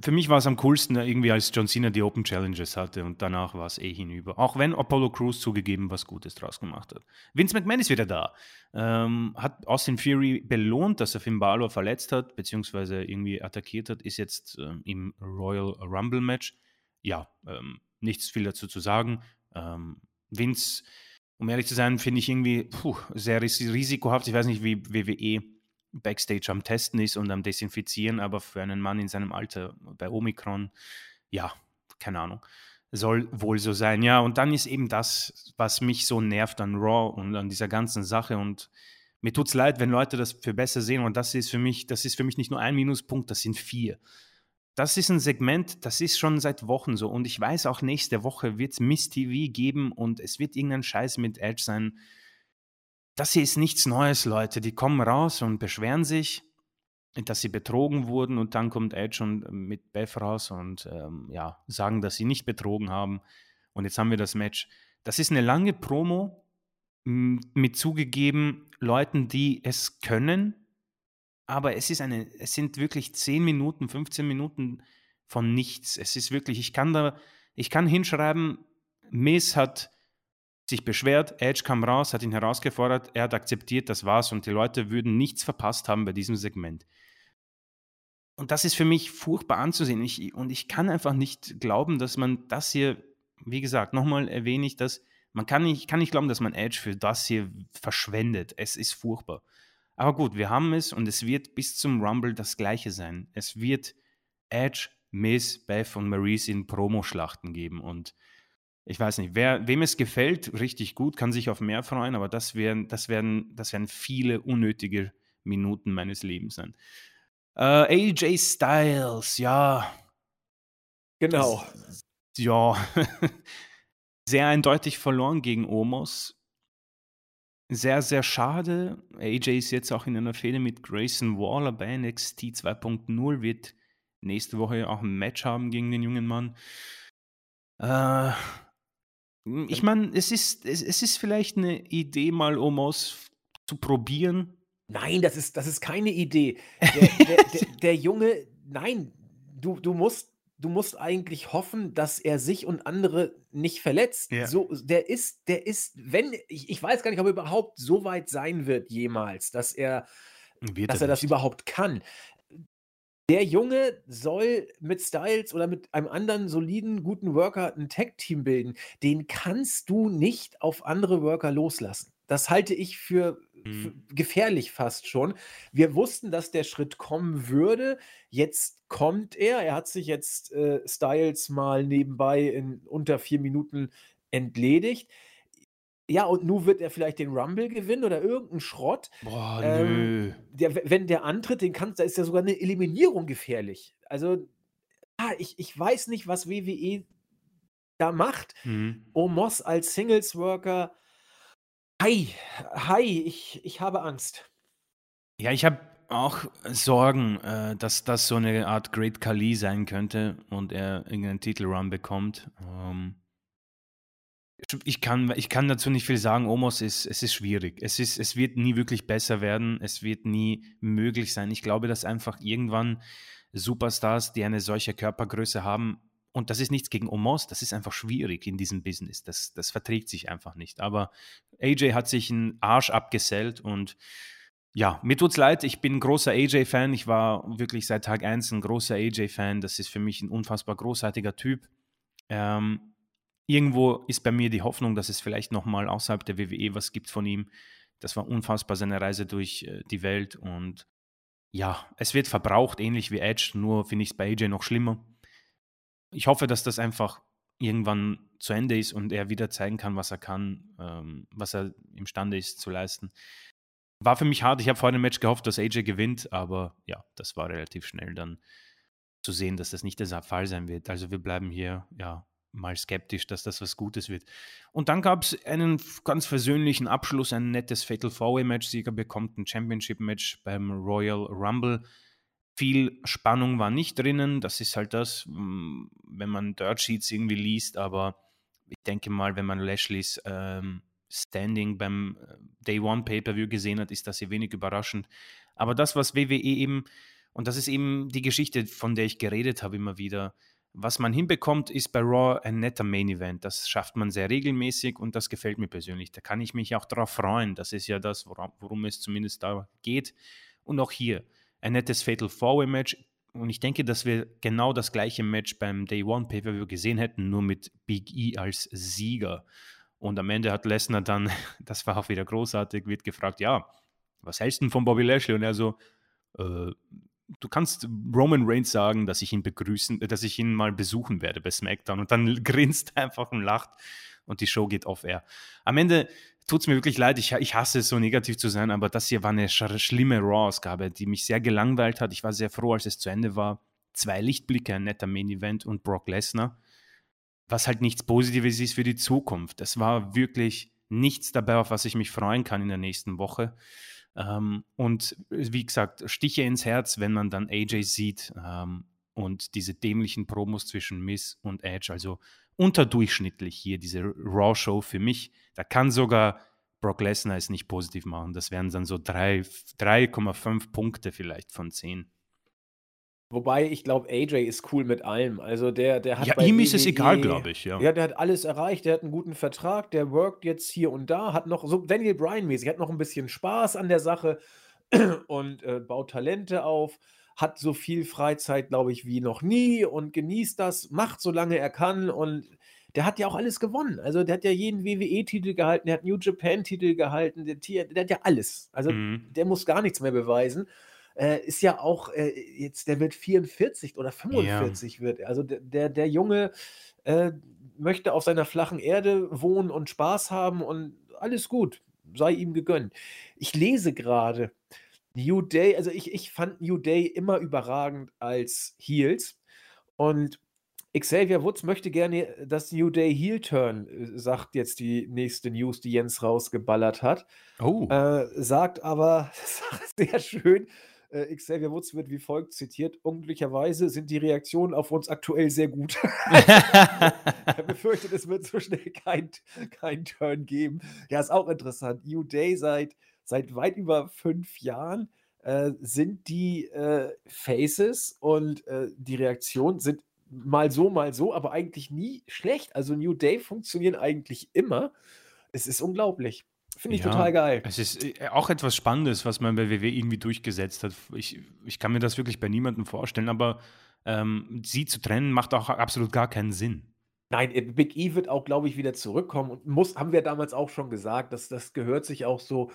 für mich war es am coolsten irgendwie, als John Cena die Open Challenges hatte und danach war es eh hinüber. Auch wenn Apollo Crews zugegeben was Gutes draus gemacht hat. Vince McMahon ist wieder da. Ähm, hat Austin Fury belohnt, dass er Finn Balor verletzt hat, beziehungsweise irgendwie attackiert hat, ist jetzt ähm, im Royal Rumble Match. Ja, ähm, nichts viel dazu zu sagen. Ähm, Vince, um ehrlich zu sein, finde ich irgendwie puh, sehr risikohaft. Ich weiß nicht, wie WWE Backstage am Testen ist und am Desinfizieren, aber für einen Mann in seinem Alter bei Omikron, ja, keine Ahnung, soll wohl so sein. Ja, und dann ist eben das, was mich so nervt an Raw und an dieser ganzen Sache und mir tut es leid, wenn Leute das für besser sehen und das ist für mich, das ist für mich nicht nur ein Minuspunkt, das sind vier. Das ist ein Segment, das ist schon seit Wochen so und ich weiß auch nächste Woche wird es Miss TV geben und es wird irgendein Scheiß mit Edge sein, das hier ist nichts Neues, Leute. Die kommen raus und beschweren sich, dass sie betrogen wurden und dann kommt Edge und äh, mit Beth raus und ähm, ja, sagen, dass sie nicht betrogen haben. Und jetzt haben wir das Match. Das ist eine lange Promo mit zugegeben Leuten, die es können, aber es ist eine, es sind wirklich 10 Minuten, 15 Minuten von nichts. Es ist wirklich, ich kann da, ich kann hinschreiben, Miss hat sich beschwert, Edge kam raus, hat ihn herausgefordert, er hat akzeptiert, das war's und die Leute würden nichts verpasst haben bei diesem Segment. Und das ist für mich furchtbar anzusehen. Ich, und ich kann einfach nicht glauben, dass man das hier, wie gesagt, nochmal erwähne ich das, man kann nicht, kann nicht glauben, dass man Edge für das hier verschwendet. Es ist furchtbar. Aber gut, wir haben es und es wird bis zum Rumble das gleiche sein. Es wird Edge, Miss, Beth und Maurice in Promo-Schlachten geben und ich weiß nicht, wer, wem es gefällt, richtig gut, kann sich auf mehr freuen, aber das werden, das werden, das werden viele unnötige Minuten meines Lebens sein. Äh, AJ Styles, ja. Genau. Das, ja. sehr eindeutig verloren gegen Omos. Sehr, sehr schade. AJ ist jetzt auch in einer Fehde mit Grayson Waller bei NXT 2.0, wird nächste Woche auch ein Match haben gegen den jungen Mann. Äh, ich meine, es ist, es, es ist vielleicht eine Idee, mal Omos zu probieren. Nein, das ist, das ist keine Idee. Der, der, der, der Junge, nein, du, du musst du musst eigentlich hoffen, dass er sich und andere nicht verletzt. Ja. So, der ist, der ist, wenn, ich, ich weiß gar nicht, ob er überhaupt so weit sein wird jemals, dass er, wird dass er, er das überhaupt kann. Der Junge soll mit Styles oder mit einem anderen soliden, guten Worker ein Tag-Team bilden. Den kannst du nicht auf andere Worker loslassen. Das halte ich für mhm. gefährlich fast schon. Wir wussten, dass der Schritt kommen würde. Jetzt kommt er. Er hat sich jetzt äh, Styles mal nebenbei in unter vier Minuten entledigt. Ja, und nun wird er vielleicht den Rumble gewinnen oder irgendeinen Schrott. Boah, ähm, nö. Der, wenn der antritt, den kannst, da ist ja sogar eine Eliminierung gefährlich. Also, ah, ich, ich weiß nicht, was WWE da macht. Mhm. Omos als Singles-Worker. Hi, hi, ich, ich habe Angst. Ja, ich habe auch Sorgen, äh, dass das so eine Art Great Kali sein könnte und er irgendeinen Titelrun bekommt. Ähm, ich kann, ich kann dazu nicht viel sagen. Omos ist, es ist schwierig. Es, ist, es wird nie wirklich besser werden. Es wird nie möglich sein. Ich glaube, dass einfach irgendwann Superstars, die eine solche Körpergröße haben, und das ist nichts gegen Omos, das ist einfach schwierig in diesem Business. Das, das verträgt sich einfach nicht. Aber AJ hat sich einen Arsch abgesellt und ja, mir tut's leid, ich bin ein großer AJ-Fan. Ich war wirklich seit Tag 1 ein großer AJ-Fan. Das ist für mich ein unfassbar großartiger Typ. Ähm, irgendwo ist bei mir die Hoffnung, dass es vielleicht nochmal außerhalb der WWE was gibt von ihm. Das war unfassbar seine Reise durch äh, die Welt und ja, es wird verbraucht, ähnlich wie Edge, nur finde ich es bei AJ noch schlimmer. Ich hoffe, dass das einfach irgendwann zu Ende ist und er wieder zeigen kann, was er kann, ähm, was er imstande ist zu leisten. War für mich hart. Ich habe vor dem Match gehofft, dass AJ gewinnt, aber ja, das war relativ schnell dann zu sehen, dass das nicht der Fall sein wird. Also wir bleiben hier ja mal skeptisch, dass das was Gutes wird. Und dann gab es einen ganz versöhnlichen Abschluss, ein nettes Fatal Four-Way-Match. Sieger bekommt ein Championship-Match beim Royal Rumble. Viel Spannung war nicht drinnen. Das ist halt das, mm, wenn man Dirt Sheets irgendwie liest. Aber ich denke mal, wenn man Lashleys ähm, Standing beim äh, Day One Pay-Per-View gesehen hat, ist das hier wenig überraschend. Aber das, was WWE eben Und das ist eben die Geschichte, von der ich geredet habe immer wieder. Was man hinbekommt, ist bei Raw ein netter Main Event. Das schafft man sehr regelmäßig und das gefällt mir persönlich. Da kann ich mich auch darauf freuen. Das ist ja das, worum, worum es zumindest da geht. Und auch hier ein nettes Fatal Four Way Match. Und ich denke, dass wir genau das gleiche Match beim Day One Pay-Per-View gesehen hätten, nur mit Big E als Sieger. Und am Ende hat Lesnar dann, das war auch wieder großartig, wird gefragt, ja, was hältst du denn von Bobby Lashley? Und er so, äh, du kannst Roman Reigns sagen, dass ich ihn begrüßen, dass ich ihn mal besuchen werde bei SmackDown und dann grinst er einfach und lacht und die Show geht off air. Am Ende tut es mir wirklich leid, ich, ich hasse es so negativ zu sein, aber das hier war eine sch schlimme Raw-Ausgabe, die mich sehr gelangweilt hat. Ich war sehr froh, als es zu Ende war. Zwei Lichtblicke, ein netter Main-Event und Brock Lesnar, was halt nichts Positives ist für die Zukunft. Das war wirklich nichts dabei, auf was ich mich freuen kann in der nächsten Woche. Ähm, und wie gesagt, Stiche ins Herz, wenn man dann AJ sieht ähm, und diese dämlichen Promos zwischen Miss und Edge, also unterdurchschnittlich hier diese Raw-Show für mich. Da kann sogar Brock Lesnar es nicht positiv machen. Das wären dann so 3,5 Punkte vielleicht von 10. Wobei ich glaube, AJ ist cool mit allem. Also der, der hat. Ja, ihm ist es egal, glaube ich, ja. Ja, der hat alles erreicht, der hat einen guten Vertrag, der workt jetzt hier und da, hat noch, so Daniel Bryan-mäßig, hat noch ein bisschen Spaß an der Sache und äh, baut Talente auf, hat so viel Freizeit, glaube ich, wie noch nie und genießt das, macht so lange er kann und der hat ja auch alles gewonnen. Also der hat ja jeden WWE-Titel gehalten, der hat New Japan-Titel gehalten, der, der, hat ja alles. Also mhm. der muss gar nichts mehr beweisen äh, ist ja auch äh, jetzt, der wird 44 oder 45 ja. wird. Also der, der Junge äh, möchte auf seiner flachen Erde wohnen und Spaß haben und alles gut, sei ihm gegönnt. Ich lese gerade New Day, also ich, ich fand New Day immer überragend als Heels und Xavier Woods möchte gerne das New Day Heel Turn, äh, sagt jetzt die nächste News, die Jens rausgeballert hat. Oh. Äh, sagt aber, sehr schön, äh, Xavier Woods wird wie folgt zitiert: Unglücklicherweise sind die Reaktionen auf uns aktuell sehr gut. er befürchtet, es wird so schnell kein, kein Turn geben. Ja, ist auch interessant. New Day seit, seit weit über fünf Jahren äh, sind die äh, Faces und äh, die Reaktionen sind mal so, mal so, aber eigentlich nie schlecht. Also New Day funktionieren eigentlich immer. Es ist unglaublich. Finde ich ja, total geil. Es ist äh, auch etwas Spannendes, was man bei WW irgendwie durchgesetzt hat. Ich, ich kann mir das wirklich bei niemandem vorstellen, aber ähm, sie zu trennen macht auch absolut gar keinen Sinn. Nein, äh, Big E wird auch, glaube ich, wieder zurückkommen und muss, haben wir damals auch schon gesagt, dass das gehört sich auch so.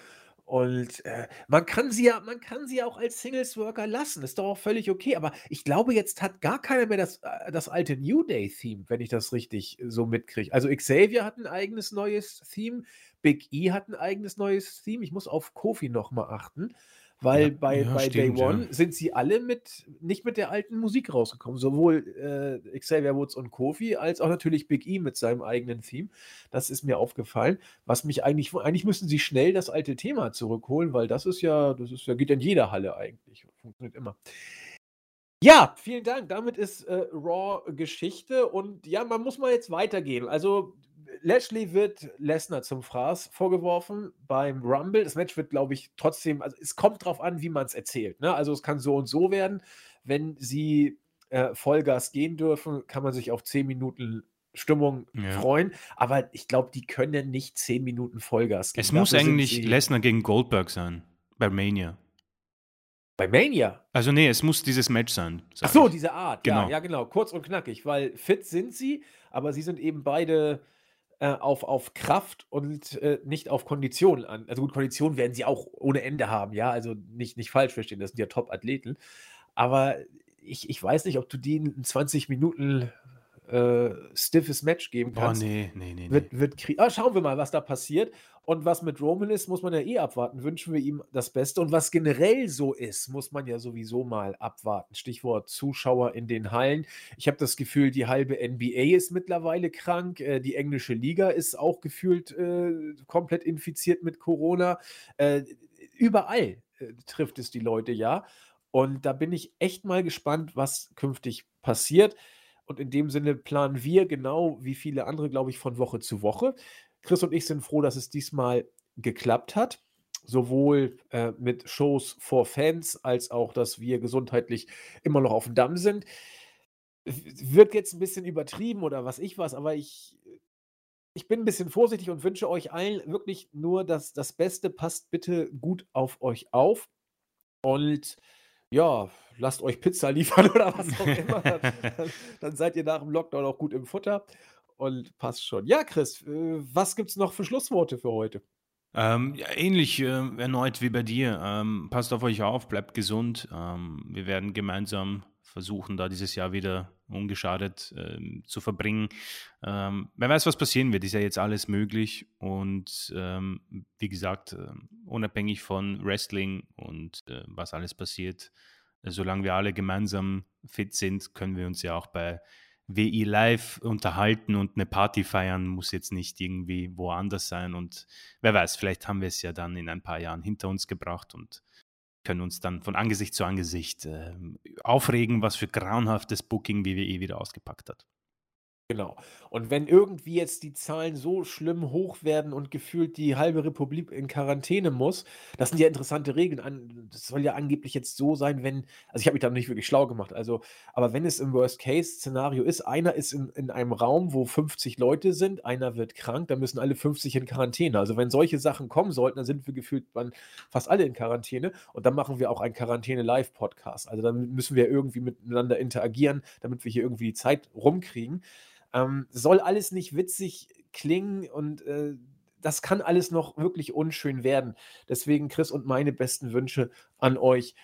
Und äh, man kann sie ja, man kann sie auch als Singles Worker lassen, ist doch auch völlig okay. Aber ich glaube, jetzt hat gar keiner mehr das, äh, das alte New Day Theme, wenn ich das richtig so mitkriege. Also Xavier hat ein eigenes neues Theme. Big E hat ein eigenes neues Theme. Ich muss auf Kofi nochmal achten, weil ja, bei, ja, bei stimmt, Day One ja. sind sie alle mit nicht mit der alten Musik rausgekommen. Sowohl äh, Xavier Woods und Kofi als auch natürlich Big E mit seinem eigenen Theme. Das ist mir aufgefallen. Was mich eigentlich, eigentlich müssen sie schnell das alte Thema zurückholen, weil das ist ja, das ist ja, geht in jeder Halle eigentlich. Funktioniert immer. Ja, vielen Dank. Damit ist äh, Raw Geschichte und ja, man muss mal jetzt weitergehen. Also Lashley wird Lesnar zum Fraß vorgeworfen beim Rumble. Das Match wird, glaube ich, trotzdem, also es kommt drauf an, wie man es erzählt. Ne? Also es kann so und so werden. Wenn sie äh, Vollgas gehen dürfen, kann man sich auf 10 Minuten Stimmung ja. freuen. Aber ich glaube, die können nicht 10 Minuten Vollgas geben. Es muss eigentlich Lesnar gegen Goldberg sein, bei Mania. Bei Mania? Also nee, es muss dieses Match sein. Ach so, ich. diese Art. Genau. Ja, ja, genau. Kurz und knackig, weil fit sind sie, aber sie sind eben beide äh, auf, auf Kraft und äh, nicht auf Kondition an. Also gut, Kondition werden sie auch ohne Ende haben, ja. Also nicht, nicht falsch verstehen, das sind ja Top-Athleten. Aber ich, ich weiß nicht, ob du denen 20 Minuten äh, stiffes Match geben kannst. Oh, nee, nee, nee. Wird, wird ah, schauen wir mal, was da passiert. Und was mit Roman ist, muss man ja eh abwarten. Wünschen wir ihm das Beste. Und was generell so ist, muss man ja sowieso mal abwarten. Stichwort Zuschauer in den Hallen. Ich habe das Gefühl, die halbe NBA ist mittlerweile krank. Äh, die englische Liga ist auch gefühlt äh, komplett infiziert mit Corona. Äh, überall äh, trifft es die Leute ja. Und da bin ich echt mal gespannt, was künftig passiert. Und in dem Sinne planen wir genau wie viele andere, glaube ich, von Woche zu Woche. Chris und ich sind froh, dass es diesmal geklappt hat. sowohl äh, mit Shows vor Fans als auch, dass wir gesundheitlich immer noch auf dem Damm sind. Wird jetzt ein bisschen übertrieben oder was ich was, aber ich, ich bin ein bisschen vorsichtig und wünsche euch allen wirklich nur das, das Beste. Passt bitte gut auf euch auf. Und ja, lasst euch Pizza liefern oder was auch immer. dann, seid ihr nach dem Lockdown auch gut im Futter und passt schon. Ja, Chris, äh, was gibt es noch für Schlussworte für heute? Ähm, ja, ähnlich äh, erneut wie bei dir. Ähm, passt auf euch auf, bleibt gesund. Ähm, wir werden gemeinsam versuchen, da dieses Jahr wieder ungeschadet ähm, zu verbringen. Ähm, wer weiß, was passieren wird, ist ja jetzt alles möglich. Und ähm, wie gesagt, äh, unabhängig von Wrestling und äh, was alles passiert, äh, solange wir alle gemeinsam fit sind, können wir uns ja auch bei WI Live unterhalten und eine Party feiern, muss jetzt nicht irgendwie woanders sein. Und wer weiß, vielleicht haben wir es ja dann in ein paar Jahren hinter uns gebracht und können uns dann von Angesicht zu Angesicht äh, aufregen, was für grauenhaftes Booking WWE wieder ausgepackt hat. Genau. Und wenn irgendwie jetzt die Zahlen so schlimm hoch werden und gefühlt die halbe Republik in Quarantäne muss, das sind ja interessante Regeln. das soll ja angeblich jetzt so sein, wenn, also ich habe mich da noch nicht wirklich schlau gemacht, also, aber wenn es im Worst-Case-Szenario ist, einer ist in, in einem Raum, wo 50 Leute sind, einer wird krank, dann müssen alle 50 in Quarantäne. Also wenn solche Sachen kommen sollten, dann sind wir gefühlt fast alle in Quarantäne und dann machen wir auch einen Quarantäne-Live-Podcast. Also dann müssen wir irgendwie miteinander interagieren, damit wir hier irgendwie die Zeit rumkriegen. Ähm, soll alles nicht witzig klingen und äh, das kann alles noch wirklich unschön werden. Deswegen, Chris und meine besten Wünsche an euch.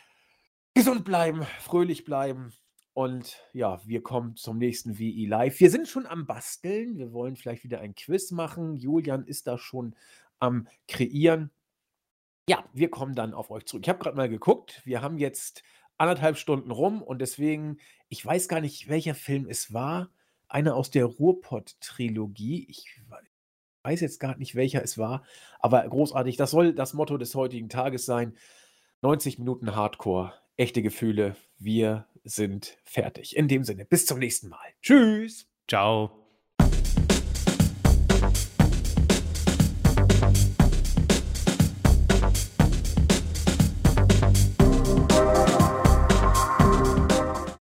Gesund bleiben, fröhlich bleiben. Und ja, wir kommen zum nächsten WI Live. Wir sind schon am Basteln. Wir wollen vielleicht wieder ein Quiz machen. Julian ist da schon am Kreieren. Ja, wir kommen dann auf euch zurück. Ich habe gerade mal geguckt. Wir haben jetzt anderthalb Stunden rum und deswegen, ich weiß gar nicht, welcher Film es war einer aus der Ruhrpott-Trilogie. Ich weiß jetzt gar nicht, welcher es war, aber großartig. Das soll das Motto des heutigen Tages sein. 90 Minuten Hardcore, echte Gefühle. Wir sind fertig. In dem Sinne, bis zum nächsten Mal. Tschüss. Ciao.